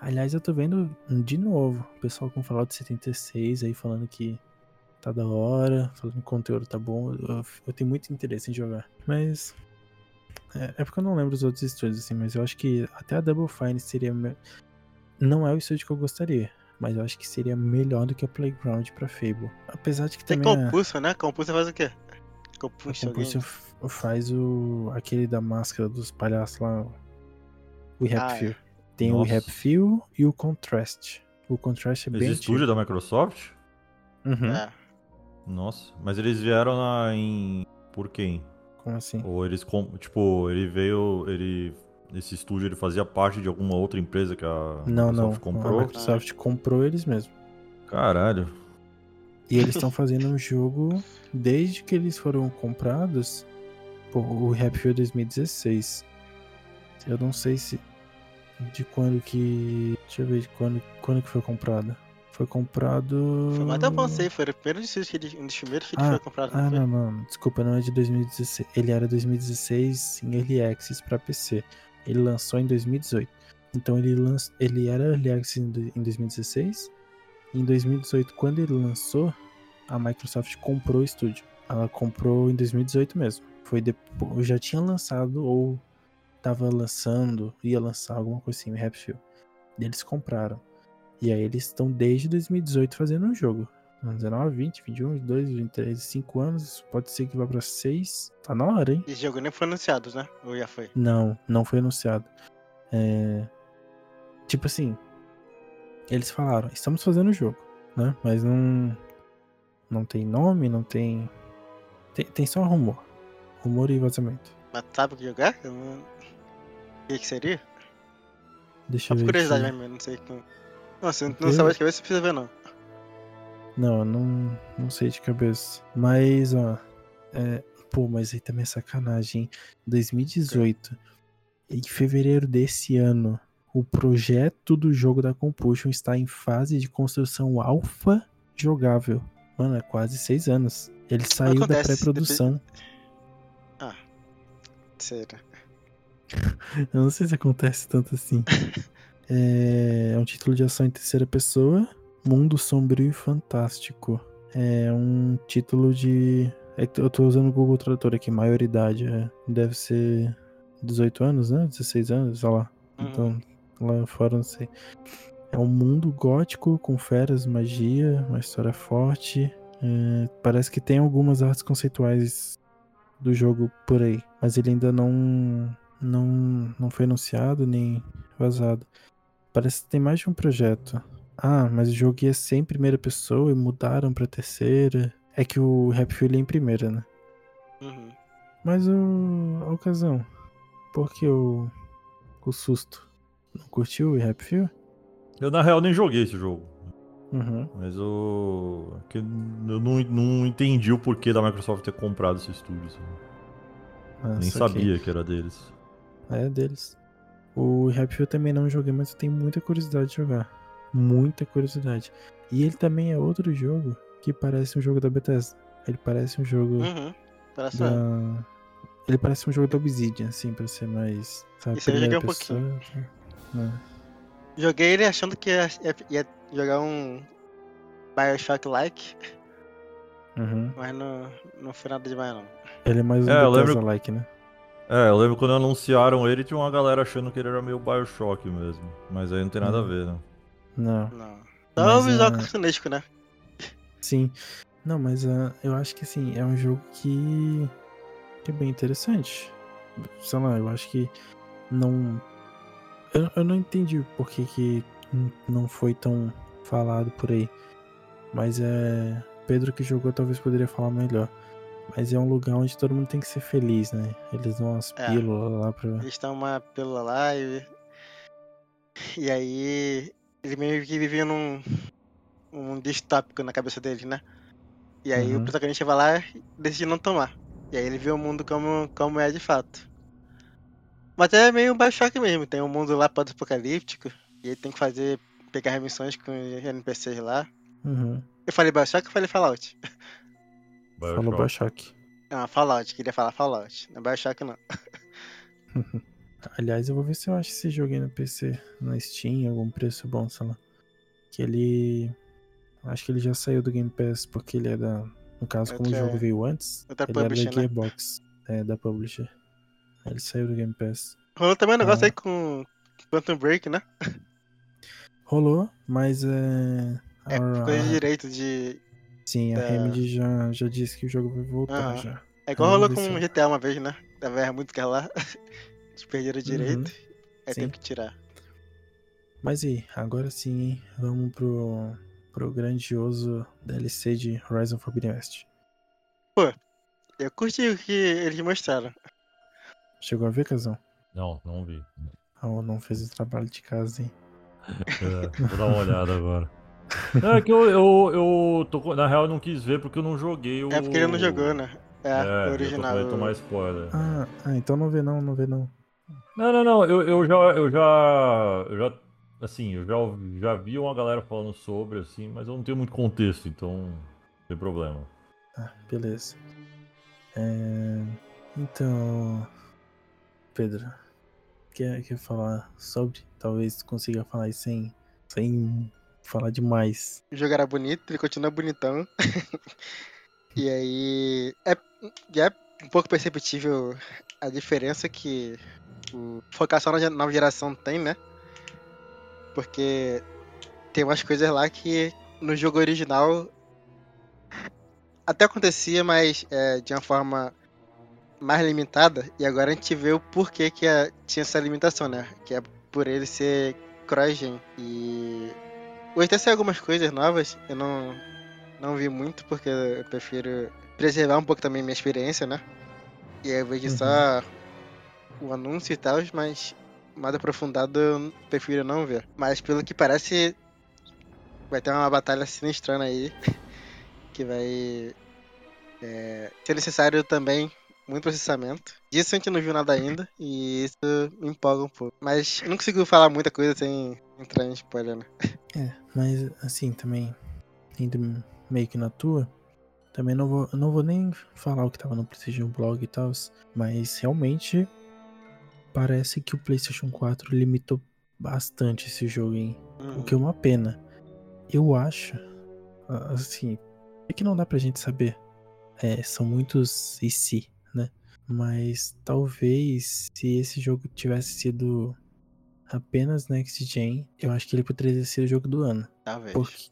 Aliás, eu tô vendo de novo o pessoal com Fallout 76 aí falando que tá da hora, falando que o conteúdo tá bom. Eu, eu tenho muito interesse em jogar. Mas. É, é porque eu não lembro os outros estúdios, assim, mas eu acho que até a Double Fine seria. me- Não é o estúdio que eu gostaria, mas eu acho que seria melhor do que a Playground pra Fable. Apesar de que Tem também. a- Compulsion, né? Compulsion faz o quê? a Compulsion Compulsion Games. f- faz o. aquele da máscara dos palhaços lá. O Rap Ah, é. Tem o Nossa. Rap Feel e o Contrast. O Contrast é bem. Esse estúdio da Microsoft? Uhum. É. Nossa. Mas eles vieram na, em. Por quem? Como assim? Ou eles. com- Tipo, ele veio. Ele. Esse estúdio ele fazia parte de alguma outra empresa que a Não, não. Microsoft A comprou? Microsoft comprou eles mesmos. Caralho. E eles estão fazendo um jogo desde que eles foram comprados. Pô, o Rap Feel 2016. Eu não sei se. De quando que. Deixa eu ver de quando, quando que foi comprado. Foi comprado. Foi mais até sei, foi o primeiro estúdio que ele, um dos primeiros que ele Ah, foi comprado. Ah, não foi? não, não. Desculpa, não é de 2016. Ele era 2016 em Early Access pra PC. Ele lançou em 2018. Então ele, lanç... ele era Early Access em 2016. E em 2018, quando ele lançou, a Microsoft comprou o estúdio. Ela comprou em 2018 mesmo. Foi depois. Já tinha lançado ou tava lançando, ia lançar alguma coisa assim, Rapfield. E eles compraram. E aí eles estão desde 2018 fazendo um jogo. 19, 20, 21, 22, 23, 5 anos. Pode ser que vá pra 6. Tá na hora, hein? Esse jogo nem foi anunciado, né? Ou já foi? Não, não foi anunciado. É... Tipo assim, eles falaram, estamos fazendo o jogo, né? Mas não não tem nome, não tem tem, tem só rumor. Rumor e vazamento. Mas sabe o que jogar? Eu não... O que, que seria? Deixa Só eu ver curiosidade aqui. mesmo, não sei. Como... Não, se não sabe de cabeça, você precisa ver, não. Não, eu não, não sei de cabeça. Mas, ó. É, pô, mas aí também é sacanagem, hein? 2018. Em fevereiro desse ano, o projeto do jogo da Compulsion está em fase de construção alfa jogável. Mano, é quase seis anos. Ele saiu da acontece, pré-produção. Será? Eu não sei se acontece tanto assim. é, é um título de ação em terceira pessoa. Mundo sombrio e fantástico. É um título de. é eu tô usando o Google Tradutor aqui, maioridade. é, deve ser 18 anos, né? 16 anos, sei lá. Uhum. Então, lá fora não sei. É um mundo gótico com feras, magia, uma história forte. é, parece que tem algumas artes conceituais do jogo por aí, mas ele ainda não não não foi anunciado nem vazado. Parece que tem mais de um projeto. Ah, mas o jogo ia ser em primeira pessoa e mudaram pra terceira. É que o Rapfield é em primeira, né? Uhum. Mas o a ocasião, por que o o susto? Não curtiu o Rapfield? Eu, na real, nem joguei esse jogo. Uhum. Mas eu. que Eu não, não entendi o porquê da Microsoft ter comprado esse estúdio. assim. Ah, Nem sabia que era deles. É deles. O Rapfield também não joguei, mas eu tenho muita curiosidade de jogar. Muita curiosidade. E ele também é outro jogo que parece um jogo da Bethesda. Ele parece um jogo Uhum. Parece da. Ele parece um jogo da Obsidian, assim, pra ser mais. Sabe, Isso aí eu joguei um pessoa. É. Joguei ele achando que ia, ia- jogar um Bioshock-like, Uhum. mas não, não foi nada demais não. Ele é mais um É, eu lembro- Bethesda-like, né? É, eu lembro quando anunciaram ele, tinha uma galera achando que ele era meio Bioshock mesmo. Mas aí não tem nada a Uhum. ver, né? Não. Não. Só Mas, o visual é- cartunesco, né? Sim. Não, mas ah, eu acho que assim, é um jogo que, que é bem interessante. Sei lá, eu acho que não. Eu, eu não entendi por que, que não foi tão falado por aí. Mas é. Pedro que jogou talvez poderia falar melhor. Mas é um lugar onde todo mundo tem que ser feliz, né? Eles dão umas É. pílulas lá pra. Eles estão uma pílula lá e. E aí. Eles meio que viviam num. um distópico na cabeça deles, né? E aí Uhum. o protagonista vai lá e decide não tomar. E aí ele vê o mundo como, como é de fato. Mas é meio um Bioshock mesmo, tem um mundo lá pós-apocalíptico. E ele tem que fazer. pegar missões com NPCs lá. Uhum. Eu falei Bioshock ou falei Fallout? Falou Bioshock. Ah, Fallout, queria falar Fallout. Não é Bioshock não. Aliás, eu vou ver se eu acho esse jogo aí no PC, na Steam, algum preço bom, sei lá. Que ele. Acho que ele já saiu do Game Pass, porque ele é da. No caso, como o Outra- jogo veio antes, outra ele era publisher, da né? Gearbox. É, da Publisher. Ele saiu do Game Pass. Rolou também um negócio Ah. aí com Quantum Break, né? Rolou, mas é. É, a- coisa de a- direito de. Sim, a da- Remedy já, já disse que o jogo vai voltar Aham. já. É igual Ah, rolou com se- GTA uma vez, né? Tava erra muito que lá. Eles perderam o direito. Aí Sim. teve que tirar. Mas e agora sim, hein? vamos pro, pro grandioso DLC de Horizon Forbidden West. Eu curti o que eles mostraram. Chegou a ver, Casão? Não, não vi. Ah, não fez o trabalho de casa, hein? É, vou dar uma olhada agora. É que eu, eu, eu tô, na real eu não quis ver porque eu não joguei o. É porque ele não jogou, né? É, É, o original. Eu tô tomar spoiler. Ah, ah, então não vê não, não vê não. Não, não, não. Eu, eu já. Eu já. Eu já. Assim, eu já, já vi uma galera falando sobre, assim, mas eu não tenho muito contexto, então. Não tem problema. Ah, beleza. É, Então, Pedro, quer, quer falar sobre? Talvez consiga falar isso sem, sem falar demais. O jogo era bonito, ele continua bonitão. e aí. É, é um pouco perceptível a diferença que o focar só na nova geração tem, né? Porque tem umas coisas lá que no jogo original até acontecia, mas é, de uma forma mais limitada. E agora a gente vê o porquê que é- tinha essa limitação, né? Que é por ele ser cross-gen. E Hoje até saiu algumas coisas novas, eu não, não vi muito, porque eu prefiro preservar um pouco também minha experiência, né? E aí eu vejo Uhum. só o anúncio e tal, mas mais aprofundado eu prefiro não ver. Mas pelo que parece, vai ter uma batalha sinistrana aí, que vai é, ser necessário também muito processamento. Disso a gente não viu nada ainda, e isso me empolga um pouco. Mas eu não consigo falar muita coisa sem entrar em spoiler, né? É, mas assim, também, indo meio que na tua, também não vou, não vou nem falar o que tava no PlayStation Blog e tal, mas realmente parece que o PlayStation 4 limitou bastante esse jogo, hein? O que é uma pena. Eu acho, assim, é que não dá pra gente saber. É, são muitos e se, né? Mas talvez se esse jogo tivesse sido apenas Next Gen, eu acho que ele poderia sido o jogo do ano. Talvez. Porque,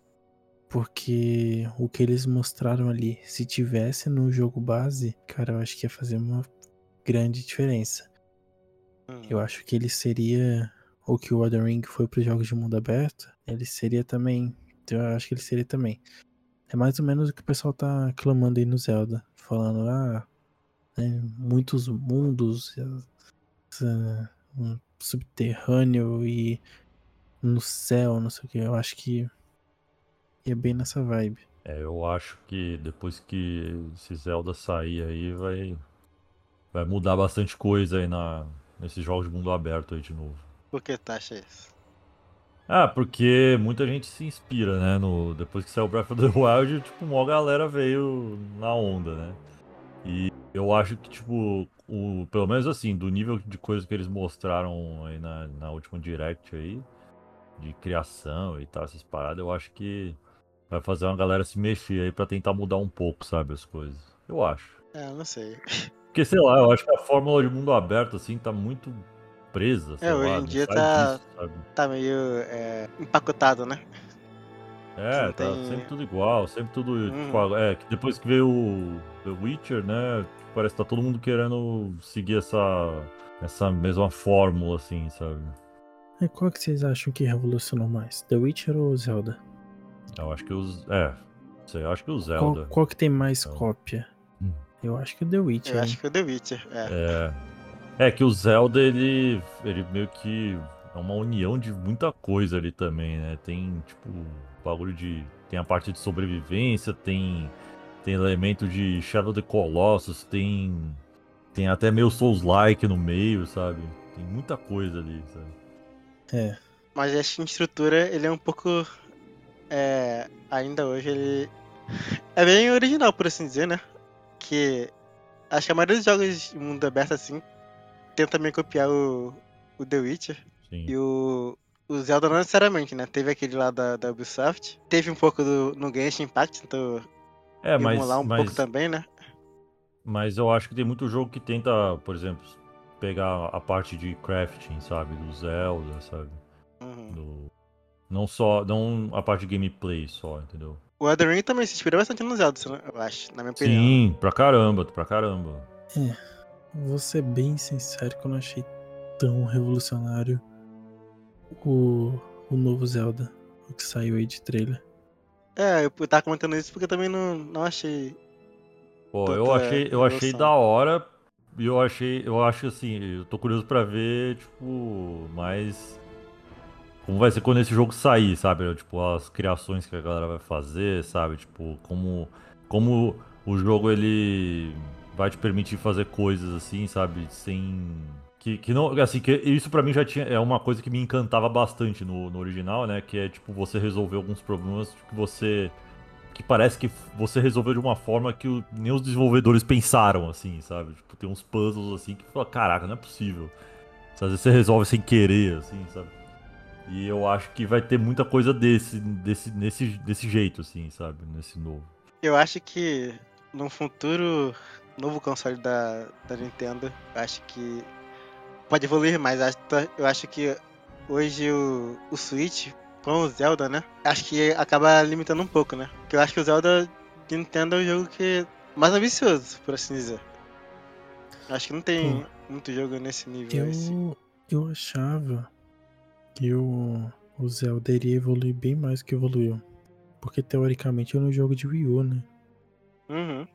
porque o que eles mostraram ali, se tivesse no jogo base, cara, eu acho que ia fazer uma grande diferença. Hum. Eu acho que ele seria o que o Elden Ring foi para os jogos de mundo aberto, ele seria também. Eu acho que ele seria também. É mais ou menos o que o pessoal tá clamando aí no Zelda, falando, ah, né, muitos mundos, essa- um subterrâneo e no céu, não sei o que. Eu acho que ia bem nessa vibe. É, eu acho que depois que esse Zelda sair aí, vai, vai mudar bastante coisa aí na, nesses jogos de mundo aberto aí de novo. Por que tu acha isso? Ah, porque muita gente se inspira, né? No, depois que saiu Breath of the Wild, tipo, uma galera veio na onda, né? E eu acho que, tipo, o, pelo menos assim, do nível de coisa que eles mostraram aí na, na última Direct aí, de criação e tal, essas paradas, eu acho que vai fazer uma galera se mexer aí pra tentar mudar um pouco, sabe, as coisas. Eu acho. É, não sei. Porque, sei lá, eu acho que a fórmula de mundo aberto, assim, tá muito presa, É, lá, hoje em não dia tá- disso? Tá meio é, empacotado, né? É, tá tem- sempre tudo igual, sempre tudo. Tipo, é, que depois que veio o The Witcher, né? Parece que tá todo mundo querendo seguir essa, essa mesma fórmula, assim, sabe? É, qual que vocês acham que revolucionou mais? The Witcher ou Zelda? Eu acho que os. É, não sei, eu acho que o Qual, Zelda. qual que tem mais Zelda. cópia? Hum. Eu acho que o The Witcher. Eu hein? acho que o The Witcher. É. É. É que o Zelda, ele. Ele meio que. É uma união de muita coisa ali também, né? Tem, tipo, bagulho de. Tem a parte de sobrevivência, tem. Tem elemento de Shadow of the Colossus, tem. Tem até meio Souls-like no meio, sabe? Tem muita coisa ali, sabe? É. Mas acho que em estrutura ele é um pouco. É, ainda hoje ele. É bem original, por assim dizer, né? Que. Acho que a maioria dos jogos de mundo aberto assim. Tenta meio copiar o, o The Witcher. Sim. E o. O Zelda não necessariamente, né? Teve aquele lá da, da Ubisoft. Teve um pouco do, no Genshin Impact, então É, mas. emular um mas... pouco também, né? Mas eu acho que tem muito jogo que tenta, por exemplo, pegar a parte de crafting, sabe? Do Zelda, sabe? Uhum. Do... Não só. Não a parte de gameplay só, entendeu? O Elden Ring também se inspirou bastante no Zelda, eu acho, na minha opinião. Sim, pra caramba, pra caramba. Vou ser bem sincero que eu não achei tão revolucionário o, o novo Zelda. O que saiu aí de trailer. É, eu tava comentando isso porque eu também não, não achei. Pô, eu achei, eu achei evolução. da hora. E eu achei, eu acho assim, eu tô curioso pra ver, tipo, mais. Como vai ser quando esse jogo sair, sabe? Tipo, as criações que a galera vai fazer, sabe? Tipo, como. Como o jogo ele vai te permitir fazer coisas assim, sabe? Sem. Que, que não. Assim, que isso pra mim já tinha. É uma coisa que me encantava bastante no, no original, né? Que é tipo você resolver alguns problemas que você que parece que você resolveu de uma forma que o- nem os desenvolvedores pensaram, assim, sabe? Tipo, tem uns puzzles assim que fala, caraca, não é possível. Às vezes você resolve sem querer, assim, sabe? E eu acho que vai ter muita coisa desse, desse, nesse, desse jeito, assim, sabe? Nesse novo. Eu acho que num futuro novo console da, da Nintendo, acho que pode evoluir mais. Acho- Eu acho que hoje o, o Switch com o Zelda, né? Acho que acaba limitando um pouco, né? Porque eu acho que o Zelda de Nintendo é o jogo que é mais ambicioso, por assim dizer. Eu acho que não tem Hum. muito jogo nesse nível. Esse. Eu, eu achava que o, o Zelda iria evoluir bem mais do que evoluiu. Porque teoricamente era um jogo de Wii U, né? Uhum.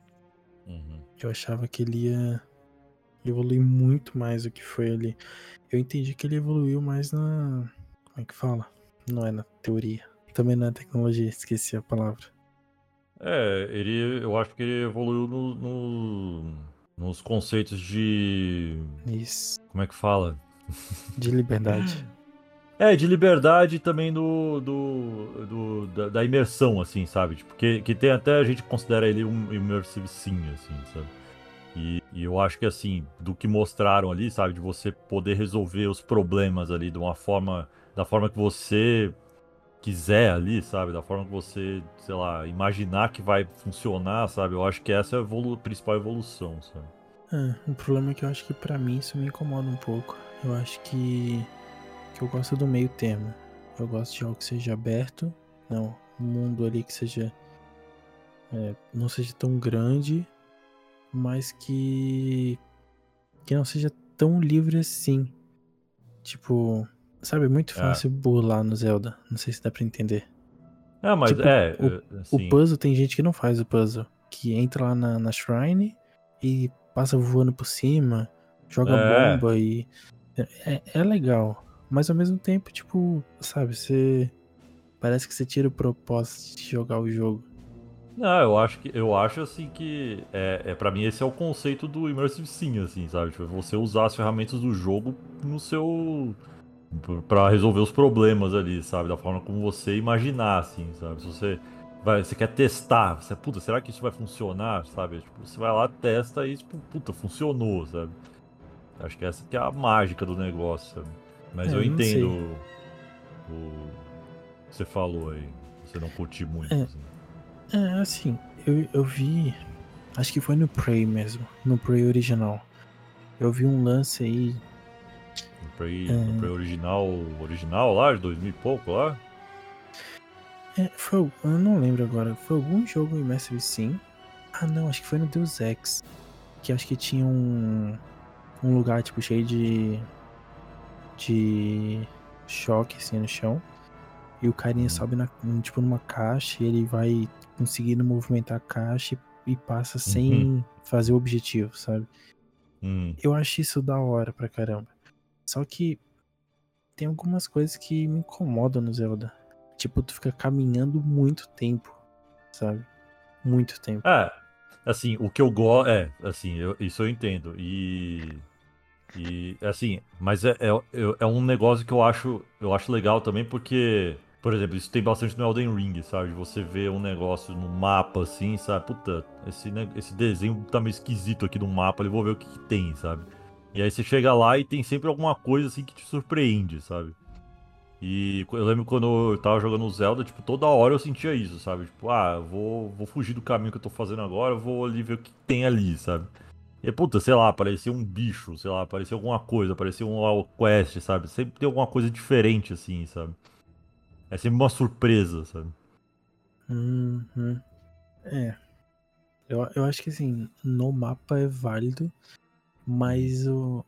Uhum. Eu achava que ele ia evoluir muito mais do que foi ali. Eu entendi que ele evoluiu mais na. Como é que fala? Não é na teoria. Também na tecnologia, esqueci a palavra. É, ele, eu acho que ele evoluiu no, no- nos conceitos de. Isso. Como é que fala? De liberdade. É, de liberdade também do, do, do- da, da imersão, assim, sabe? Tipo, que, que tem até a gente considera ele um immersive sim, assim, sabe? E, e eu acho que, assim, do que mostraram ali, sabe? De você poder resolver os problemas ali de uma forma, da forma que você quiser ali, sabe? Da forma que você, sei lá, imaginar que vai funcionar, sabe? Eu acho que essa é a evolu- principal evolução, sabe? É, o problema é que eu acho que pra mim isso me incomoda um pouco. Eu acho que, que eu gosto do meio termo. Eu gosto de algo que seja aberto, não, um mundo ali que seja é, não seja tão grande, mas que que não seja tão livre assim. Tipo, sabe, é muito É. fácil burlar no Zelda. Não sei se dá pra entender. É, mas Tipo, é, o- é, assim, O puzzle tem gente que não faz o puzzle, que entra lá na, na shrine e passa voando por cima, joga É. bomba e. É, é legal. Mas ao mesmo tempo, tipo, sabe, você. Parece que você tira o propósito de jogar o jogo. Não, eu acho que eu acho assim que é, é para mim esse é o conceito do immersive sim, assim, sabe? Tipo, você usar as ferramentas do jogo no seu para resolver os problemas ali, sabe? Da forma como você imaginar, assim, sabe? Se você vai, você quer testar, você, puta, será que isso vai funcionar, sabe? Tipo, você vai lá, testa e, tipo, puta, funcionou, sabe? Acho que essa que é a mágica do negócio, sabe? Mas É, eu entendo o, o que você falou aí. Você não curte muito, É. assim. É, assim, eu, eu vi. Acho que foi no Prey mesmo. No Prey original. Eu vi um lance aí. No Prey, É. no Prey original, original lá, de 2000 e pouco lá. É, foi, eu não lembro agora. Foi algum jogo Immersive Sim. Ah, não, acho que foi no Deus Ex. Que acho que tinha um. Um lugar, tipo, cheio de. De. Choque, assim, no chão. E o carinha Hum. sobe, na, um, tipo, numa caixa e ele vai conseguindo movimentar a caixa e, passa sem fazer o objetivo, sabe? Hum, Eu acho isso da hora pra caramba. Só que tem algumas coisas que me incomodam no Zelda. Tipo, tu fica caminhando muito tempo, sabe? Muito tempo. É, assim, o que eu gosto. É, assim, eu- isso eu entendo. E. E, assim, mas é, é, é- é um negócio que eu acho, eu acho legal também, porque, por exemplo, isso tem bastante no Elden Ring, sabe? Você vê um negócio no mapa assim, sabe? Puta, esse, ne- esse desenho tá meio esquisito aqui no mapa, eu vou ver o que, que tem, sabe? E aí você chega lá e tem sempre alguma coisa assim que te surpreende, sabe? E eu lembro quando eu tava jogando Zelda, tipo, toda hora eu sentia isso, sabe? Tipo, ah, eu vou, vou fugir do caminho que eu tô fazendo agora, eu vou ali ver o que tem ali, sabe? E puta, sei lá, aparecia um bicho, sei lá, aparecia alguma coisa, aparecia um quest, sabe? Sempre tem alguma coisa diferente, assim, sabe? É sempre uma surpresa, sabe? Uhum. É. Eu, eu acho que assim, no mapa é válido, mas o.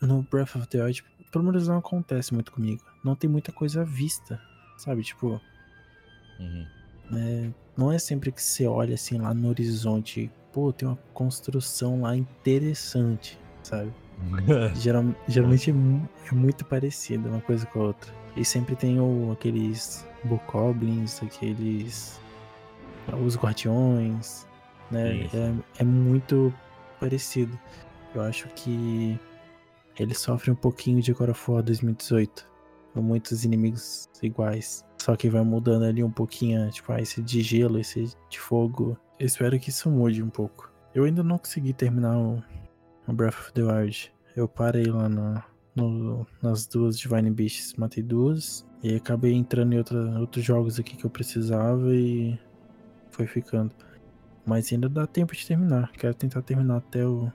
No Breath of the Wild, pelo menos não acontece muito comigo. Não tem muita coisa à vista, sabe? Tipo, Uhum. É, não é sempre que você olha assim lá no horizonte, pô, tem uma construção lá interessante, sabe? Geral, geralmente é, é muito parecido uma coisa com a outra. E sempre tem o, aqueles bokoblins, aqueles. os guardiões, né? É, é muito parecido. Eu acho que ele sofre um pouquinho de God of War 2018. Com muitos inimigos iguais. Só que vai mudando ali um pouquinho, tipo, ah, esse de gelo, esse de fogo. Eu espero que isso mude um pouco. Eu ainda não consegui terminar o, o Breath of the Wild. Eu parei lá na- no- nas duas Divine Beasts, matei duas. E acabei entrando em outra- outros jogos aqui que eu precisava e foi ficando. Mas ainda dá tempo de terminar. Quero tentar terminar até o,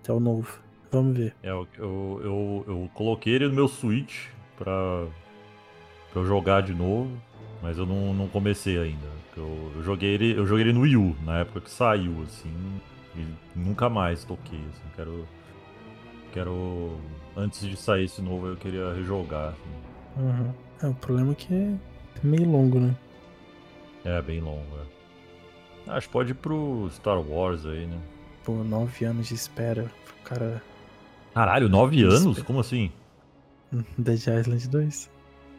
até o novo. Vamos ver. É, eu, eu, eu, coloquei ele no meu Switch pra, pra eu jogar de novo, mas eu não, não comecei ainda. Eu, eu joguei ele, eu joguei ele no Wii U, na época que saiu, assim, e nunca mais toquei, assim, quero. Quero. Antes de sair esse novo eu queria rejogar. assim. Uhum. É, o problema é que é meio longo, né? É bem longo, é. Acho que pode ir pro Star Wars aí, né? Pô, nove anos de espera. O cara. Caralho, nove anos? Como assim? Dead Island 2.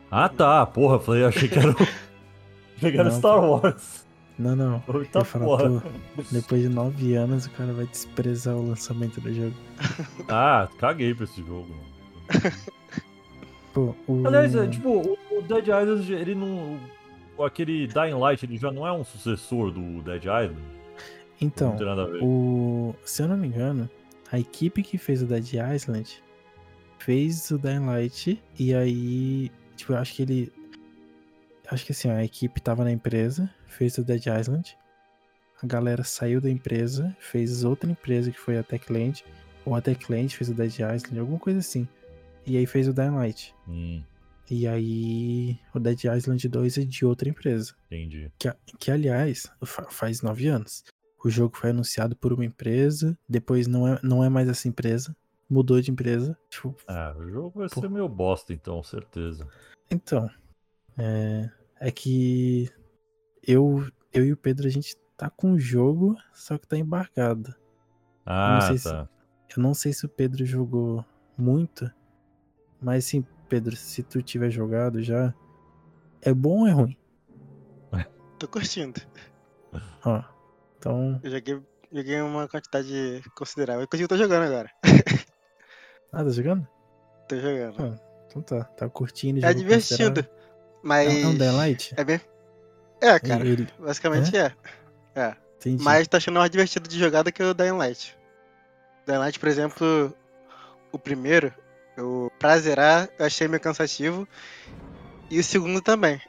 Ah tá, porra, falei, achei que era. o- achei que era Não, Star Wars. Não, não. Falar, porra. depois de nove anos o cara vai desprezar o lançamento do jogo. Ah, caguei pra esse jogo. Pô, o. Aliás, é, tipo, o, Dead Island, ele não. Aquele Dying Light, ele já não é um sucessor do Dead Island? Então, o. Se eu não me engano, a equipe que fez o Dead Island fez o Dying Light e aí. Tipo, eu acho que ele. Acho que assim, a equipe tava na empresa, fez o Dead Island. A galera saiu da empresa, fez outra empresa que foi a Techland. Ou a Techland fez o Dead Island, alguma coisa assim. E aí fez o Light. Hum, E aí o Dead Island 2 é de outra empresa. entendi. Que, que aliás, fa- faz nove anos. O jogo foi anunciado por uma empresa, depois não é, não é mais essa empresa. Mudou de empresa. Tipo, Ah, o jogo vai Pô. ser meio bosta, então, certeza. então. É, é que eu, eu e o Pedro, a gente tá com o jogo, só que tá embargado. Ah, sei se- tá. Eu não sei se o Pedro jogou muito, Mas sim, Pedro, se tu tiver jogado já, é bom ou é ruim? Tô curtindo. Ó, então. Eu joguei, joguei uma quantidade considerável. Inclusive eu tô jogando agora. Ah, tá jogando? Tô jogando. Ah, então tá. Tá curtindo. É divertido. Mas. É um Daylight? É bem. É, cara. Ele, Basicamente é. É. entendi. Mas tá achando mais divertido de jogar do que o Dying Light. Dying Light, por exemplo, o primeiro, eu, pra zerar, eu achei meio cansativo. E o segundo também.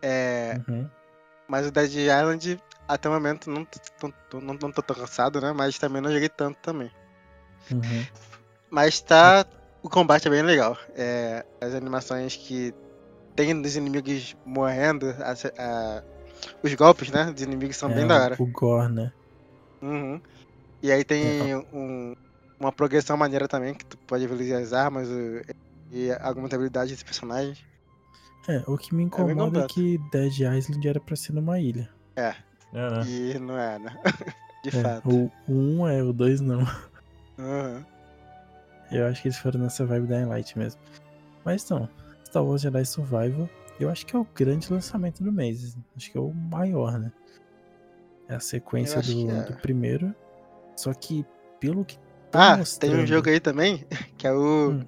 É, Uhum. mas o Dead Island, até o momento, não, tô- tô- não, não tô tão cansado, né? Mas também não joguei tanto também. Uhum. Mas tá. O combate é bem legal. É, as animações que tem dos inimigos morrendo, as- a- os golpes, né? Dos inimigos são É, bem da hora. O Gore, né? Uhum. E aí tem um- uma progressão maneira também, que tu pode evoluir as armas o- e algumas habilidades desse personagem. É, o que me bem incomoda é, completo. que Dead Island era pra ser numa ilha. É, né? E não é, né? De É, fato. o 1 um é, o 2 não. Uhum. Eu acho que eles foram nessa vibe da Light mesmo. Mas não, Star Wars Jedi Survival, eu acho que é o grande lançamento do mês. Acho que é o maior, né? É a sequência do, é. do primeiro. Só que, pelo que tão Ah, tem mostrando... um jogo aí também, que é o Hum.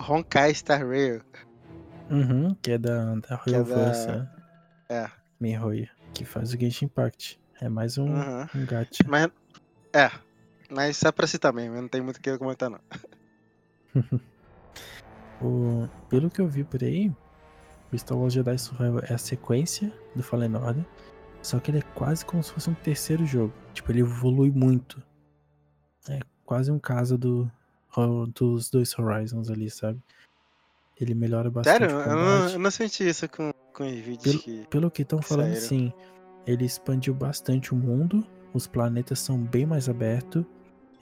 Honkai Star Rail. Uhum, que é da, da Que é Royal da- né? É. Que faz o Genshin Impact. É mais um, Uhum. um gacha. Mas. É. Mas só pra si também, eu não tem muito o que comentar, não. O, pelo que eu vi por aí, o Star Wars Jedi Survival é a sequência do Fallen Order, só que ele é quase como se fosse um terceiro jogo. Tipo, ele evolui muito. É quase um caso do, dos dois Horizons ali, sabe? Ele melhora bastante Sério, eu não, eu não senti isso com, com os vídeos Pelo- que. Pelo que estão falando, Saíram. sim. Ele expandiu bastante o mundo, os planetas são bem mais abertos.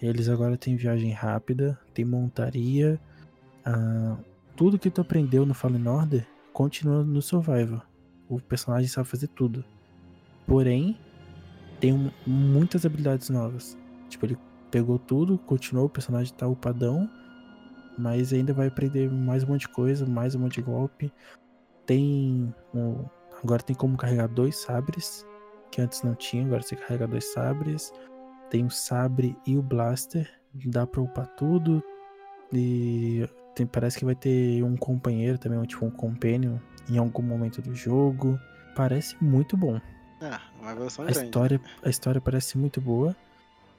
Eles agora têm viagem rápida, tem montaria. Ah, tudo que tu aprendeu no Fallen Order continua no Survival. O personagem sabe fazer tudo. Porém, tem um- muitas habilidades novas. Tipo, ele pegou tudo, continuou, o personagem tá upadão. Mas ainda vai aprender mais um monte de coisa, mais um monte de golpe. Tem um, Agora tem como carregar dois sabres, que antes não tinha, agora você carrega dois sabres. Tem o sabre e o blaster, dá pra upar tudo. E tem- parece que vai ter um companheiro também, um, tipo um companion, em algum momento do jogo. Parece muito bom. Ah, uma evolução A grande. história, a história parece muito boa.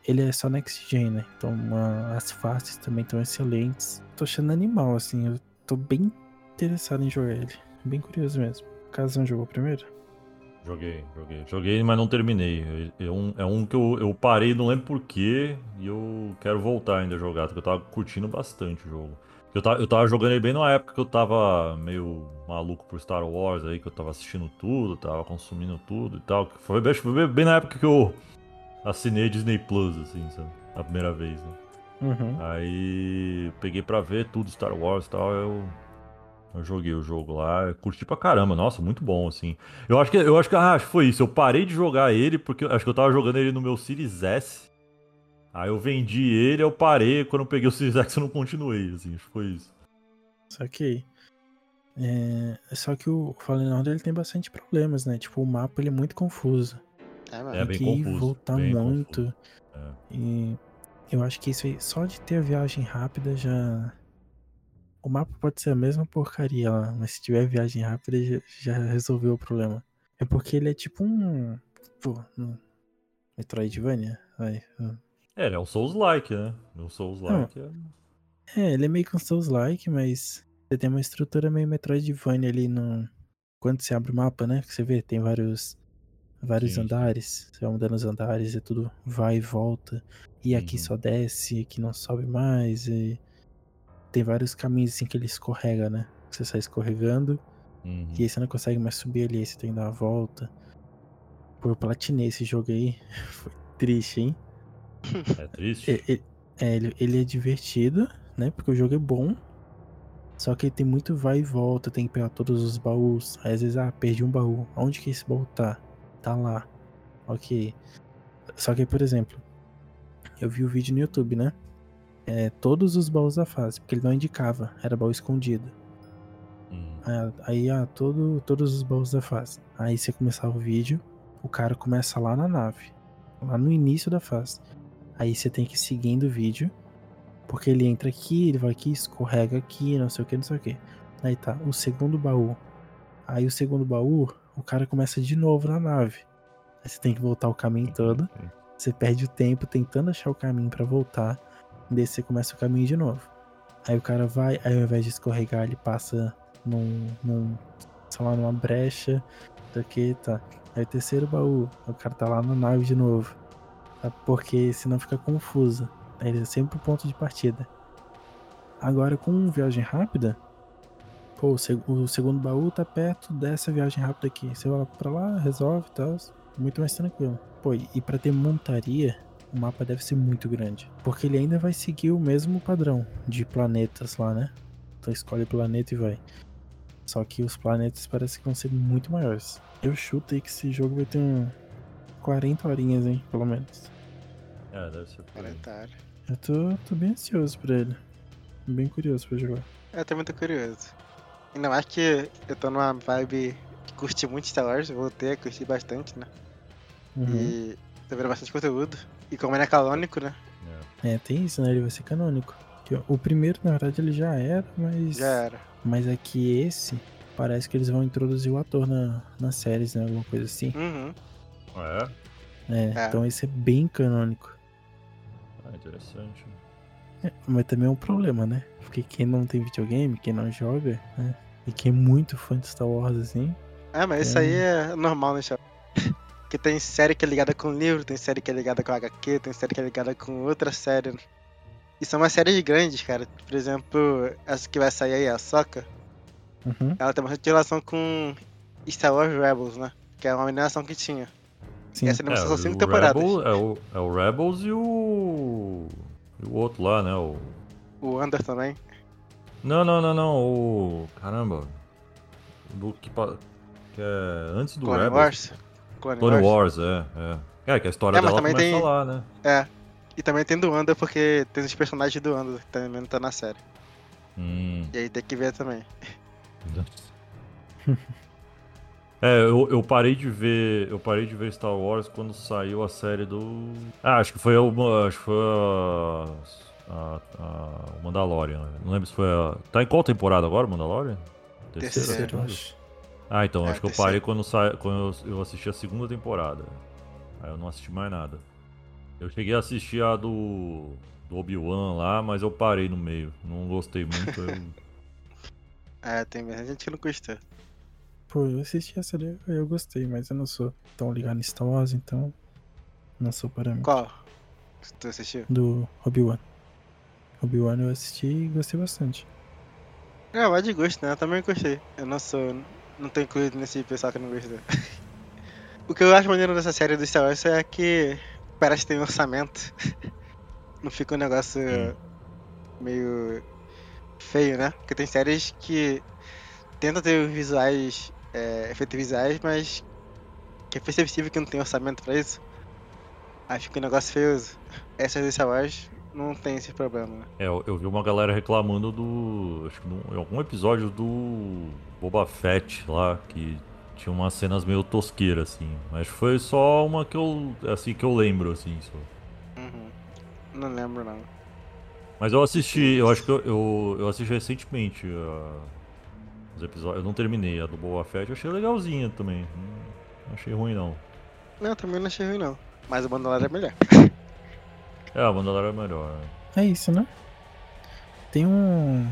Ele é só next gen, né? Então uma- as faces também estão excelentes. Tô achando animal, assim. Eu tô bem interessado em jogar ele. Bem curioso mesmo. Casão jogou primeiro? Joguei, joguei. Joguei, mas não terminei. É um, é um que eu, eu parei, não lembro porquê, e eu quero voltar ainda a jogar, porque eu tava curtindo bastante o jogo. Eu tava, eu tava jogando ele bem numa época que eu tava meio maluco por Star Wars aí, que eu tava assistindo tudo, tava consumindo tudo e tal. Foi, bem- foi bem- na época que eu assinei Disney Plus, assim, sabe? A primeira vez, né? Uhum. Aí peguei pra ver tudo Star Wars e tal, eu, eu joguei o jogo lá, curti pra caramba, nossa, muito bom, assim. Eu acho que eu acho que, ah, acho que foi isso, eu parei de jogar ele porque acho que eu tava jogando ele no meu Series S. Aí eu vendi ele, eu parei, quando eu peguei o Series X eu não continuei, assim, que foi isso. Só que. É, só que o Fallen Order ele tem bastante problemas, né? Tipo, o mapa ele é muito confuso. É, mano. É, tem bem que ir e confuso, voltar bem muito. confuso. É. E eu acho que isso aí, só de ter a viagem rápida já. O mapa pode ser a mesma porcaria lá, mas se tiver viagem rápida já, já resolveu o problema. É porque ele é tipo um. Pô, um Metroidvania? Vai. hum. É, ele é um Souls-like, né? Um Souls-like é... É, ele é meio que um Souls-like, mas você tem uma estrutura meio Metroidvania ali no. Quando você abre o mapa, né? Que você vê, tem vários. Vários Sim, andares. Você vai mudando os andares e tudo vai e volta. E aqui Uhum. só desce, aqui não sobe mais. E tem vários caminhos assim que ele escorrega, né? Você sai escorregando. Uhum. E aí você não consegue mais subir ali, aí você tem que dar uma volta. Pô, eu platinei esse jogo aí. Foi triste, hein? É triste. É, é- ele, ele é divertido, né? Porque o jogo é bom. Só que ele tem muito vai e volta, tem que pegar todos os baús. Aí às vezes, ah, perdi um baú. Onde que esse baú tá? Tá lá. Ok. Só que, por exemplo, eu vi o vídeo no YouTube, né? é, todos os baús da fase, porque ele não indicava, era baú escondido. Hum. Aí, aí ah, todo, todos os baús da fase. Aí você começava o vídeo, o cara começa lá na nave, lá no início da fase. Aí você tem que ir seguindo o vídeo, porque ele entra aqui, ele vai aqui, escorrega aqui, não sei o que, não sei o que. Aí tá, o segundo baú. Aí o segundo baú, o cara começa de novo na nave. Aí você tem que voltar o caminho todo. Você perde o tempo tentando achar o caminho pra voltar. Daí você começa o caminho de novo. Aí o cara vai, aí ao invés de escorregar, ele passa num, num sei lá, numa brecha. Daqui, tá. Aí o terceiro baú, o cara tá lá na nave de novo. Tá? Porque senão fica confuso. Aí ele é sempre o ponto de partida. Agora com viagem rápida, pô, o, seg- o segundo baú tá perto dessa viagem rápida aqui. Você vai pra lá, resolve e tal. Muito mais tranquilo. Pô, e pra ter montaria, o mapa deve ser muito grande. Porque ele ainda vai seguir o mesmo padrão de planetas lá, né? Então escolhe o planeta e vai. Só que os planetas parece que vão ser muito maiores. Eu chuto aí que esse jogo vai ter um 40 horinhas, hein? Pelo menos. É, deve ser por aí. Eu tô, tô bem ansioso pra ele. Bem curioso pra jogar. Eu tô muito curioso. Ainda mais que eu tô numa vibe que curti muito Star Wars, voltei a curtir bastante, né? Uhum. E tô vendo bastante conteúdo. E como ele é canônico, né? É. É, tem isso, né? Ele vai ser canônico. O primeiro, na verdade, ele já era, mas. Já era. Mas é que esse. Parece que eles vão introduzir o ator na, nas séries, né? Alguma coisa assim. Uhum. É? É, É. então esse é bem canônico. Ah, interessante. É, mas também é um problema, né? Porque quem não tem videogame, quem não joga, né? E quem é muito fã de Star Wars, assim. Ah, mas isso aí é normal, né, Chave? Que tem série que é ligada com livro, tem série que é ligada com HQ, tem série que é ligada com outra série. E são umas séries grandes, cara. Por exemplo, essa que vai sair aí, a Soca, Uhum. ela tem bastante relação com Star Wars Rebels, né? Que é uma animação que tinha. Sim. Essa animação são o cinco temporadas. Rebel- é, o, é o Rebels e o. E o outro lá, né? O... O Under também. Não, não, não, não. O. Caramba. Do que, que é antes do Clone Rebels. Wars. Clone, Clone Wars. Wars, é, é. É, que a história É, dela começa tem- lá, né? É. E também tem do Under, porque tem os personagens do Under que também não tá na série. Hum. E aí tem que ver também. É, eu, eu parei de ver. Eu parei de ver Star Wars quando saiu a série do. Ah, acho que foi o. Acho que foi a. a- a- Mandalorian. né? Não lembro se foi a. Tá em qual temporada agora, Mandalorian? Terceira. Terceiro, acho. Ah, então, É, acho que eu parei quando, sa... quando eu eu assisti a segunda temporada. Aí eu não assisti mais nada. Eu cheguei a assistir a do. do Obi-Wan lá, mas eu parei no meio. Não gostei muito. eu- É, tem bastante gente que não gostou. Pô, eu assisti a série, eu gostei, mas eu não sou tão ligado em Star Wars, então. Não sou parâmetro. Qual? Tu assistiu? Do Obi-Wan. Obi-Wan eu assisti e gostei bastante. É, vai de gosto, né? Eu também gostei. Eu não sou. Não tô incluído nesse pessoal que não gostou. o que eu acho maneiro dessa série do Star Wars é que parece que tem orçamento. não fica um negócio Hum. meio feio, né? Porque tem séries que tentam ter visuais, é, efeitos visuais, mas que é perceptível que não tem orçamento pra isso. Aí fica um negócio feioso. Essa do Star Wars não tem esse problema, né? É, eu, eu vi uma galera reclamando do. Acho que em algum episódio do Boba Fett lá, que tinha umas cenas meio tosqueiras, assim. Mas foi só uma que eu. assim, que eu lembro, assim. Só. Uhum. Não lembro não. Mas eu assisti, eu acho que eu, eu, eu assisti recentemente ah, os episódios. Eu não terminei a do Boba Fett, eu achei legalzinha também. Não achei ruim não. Não, também não achei ruim não. Mas o Mandalorian é melhor. É, a Mandalorian é melhor. né? É isso, né? Tem um.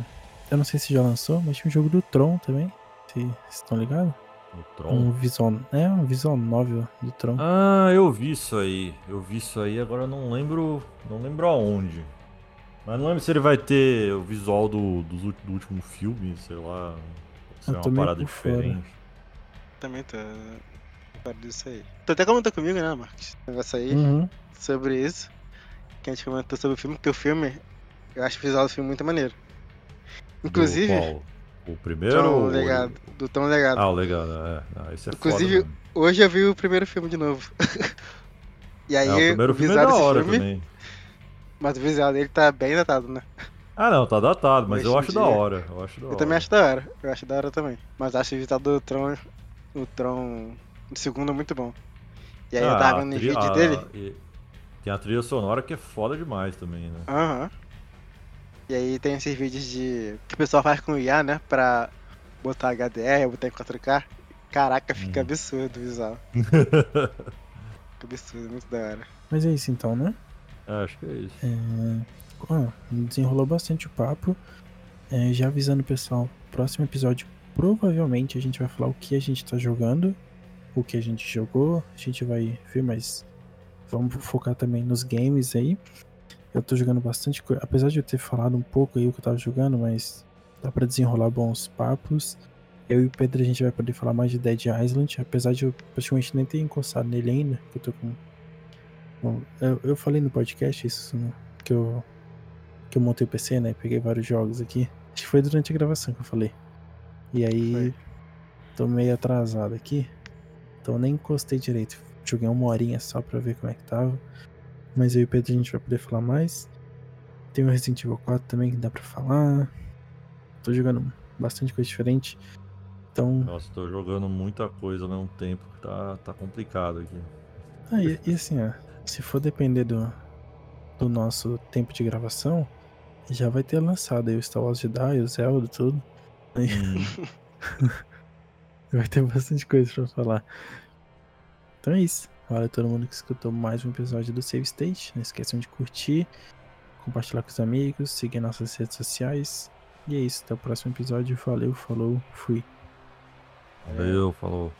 Eu não sei se já lançou, mas tinha um jogo do Tron também. Vocês estão ligados? O Tron. Um visual. É, um visual novel do Tron. Ah, eu vi isso aí. Eu vi isso aí, agora não lembro. Não lembro aonde. Mas não lembro se ele vai ter o visual do, dos ult- do último filme, sei lá. É Eu uma tô meio parada diferente. Também tô. Fora disso aí. Tu até comentou comigo, né, Marcos? Negócio aí Uhum. sobre isso. Que a gente comentou sobre o filme, porque o filme. Eu acho o visual do filme muito maneiro. Inclusive? O primeiro? Tron ou o- Legado. Do Tron Legado. Ah, o legado, é. Ah, esse é Inclusive, foda. Hoje eu vi o primeiro filme de novo. e aí, É, o primeiro filme é visual da desse hora filme, também. Mas o visual dele tá bem datado, né? Ah não, tá datado, mas Hoje eu acho da hora. Eu acho da Eu hora. também acho da hora. Eu acho da hora também. Mas acho o visual do Tron, o Tron do segundo muito bom. E aí eu Ah, tava a no vídeo a- dele. e- Tem a trilha sonora que é foda demais também, né? Aham. E aí tem esses vídeos de. que o pessoal faz com o IA, né? Pra botar HDR, botar em 4K. Caraca, fica Uhum. absurdo o visual. Fica absurdo, muito da hora. Mas é isso então, né? É, acho que é isso. É, ó, desenrolou bastante o papo. É, já avisando o pessoal, próximo episódio provavelmente a gente vai falar o que a gente tá jogando, o que a gente jogou, a gente vai ver, mas vamos focar também nos games aí. Eu tô jogando bastante coisa, apesar de eu ter falado um pouco aí o que eu tava jogando, mas dá pra desenrolar bons papos. Eu e o Pedro a gente vai poder falar mais de Dead Island, apesar de eu praticamente nem ter encostado nele ainda, eu tô com Bom, eu, eu falei no podcast isso, né? Que eu, que eu montei o PC, né? Peguei vários jogos aqui. Acho que foi durante a gravação que eu falei. E aí, Foi. tô meio atrasado aqui. Então nem encostei direito. Joguei uma horinha só pra ver como é que tava. Mas eu e o Pedro a gente vai poder falar mais. Tem o Resident Evil 4 também que dá pra falar. Tô jogando bastante coisa diferente. Então, Nossa, tô jogando muita coisa ao mesmo tempo. Tá, tá complicado aqui. Ah, e, e assim, ó, se for depender do, do nosso tempo de gravação, já vai ter lançado aí o Star Wars Jedi, o Zelda, tudo. Hum, vai ter bastante coisa pra falar. Então é isso. Valeu a todo mundo que escutou mais um episódio do Save State. Não esqueçam de curtir, compartilhar com os amigos, seguir nossas redes sociais. E é isso, até o próximo episódio. Valeu, falou, fui. valeu, falou.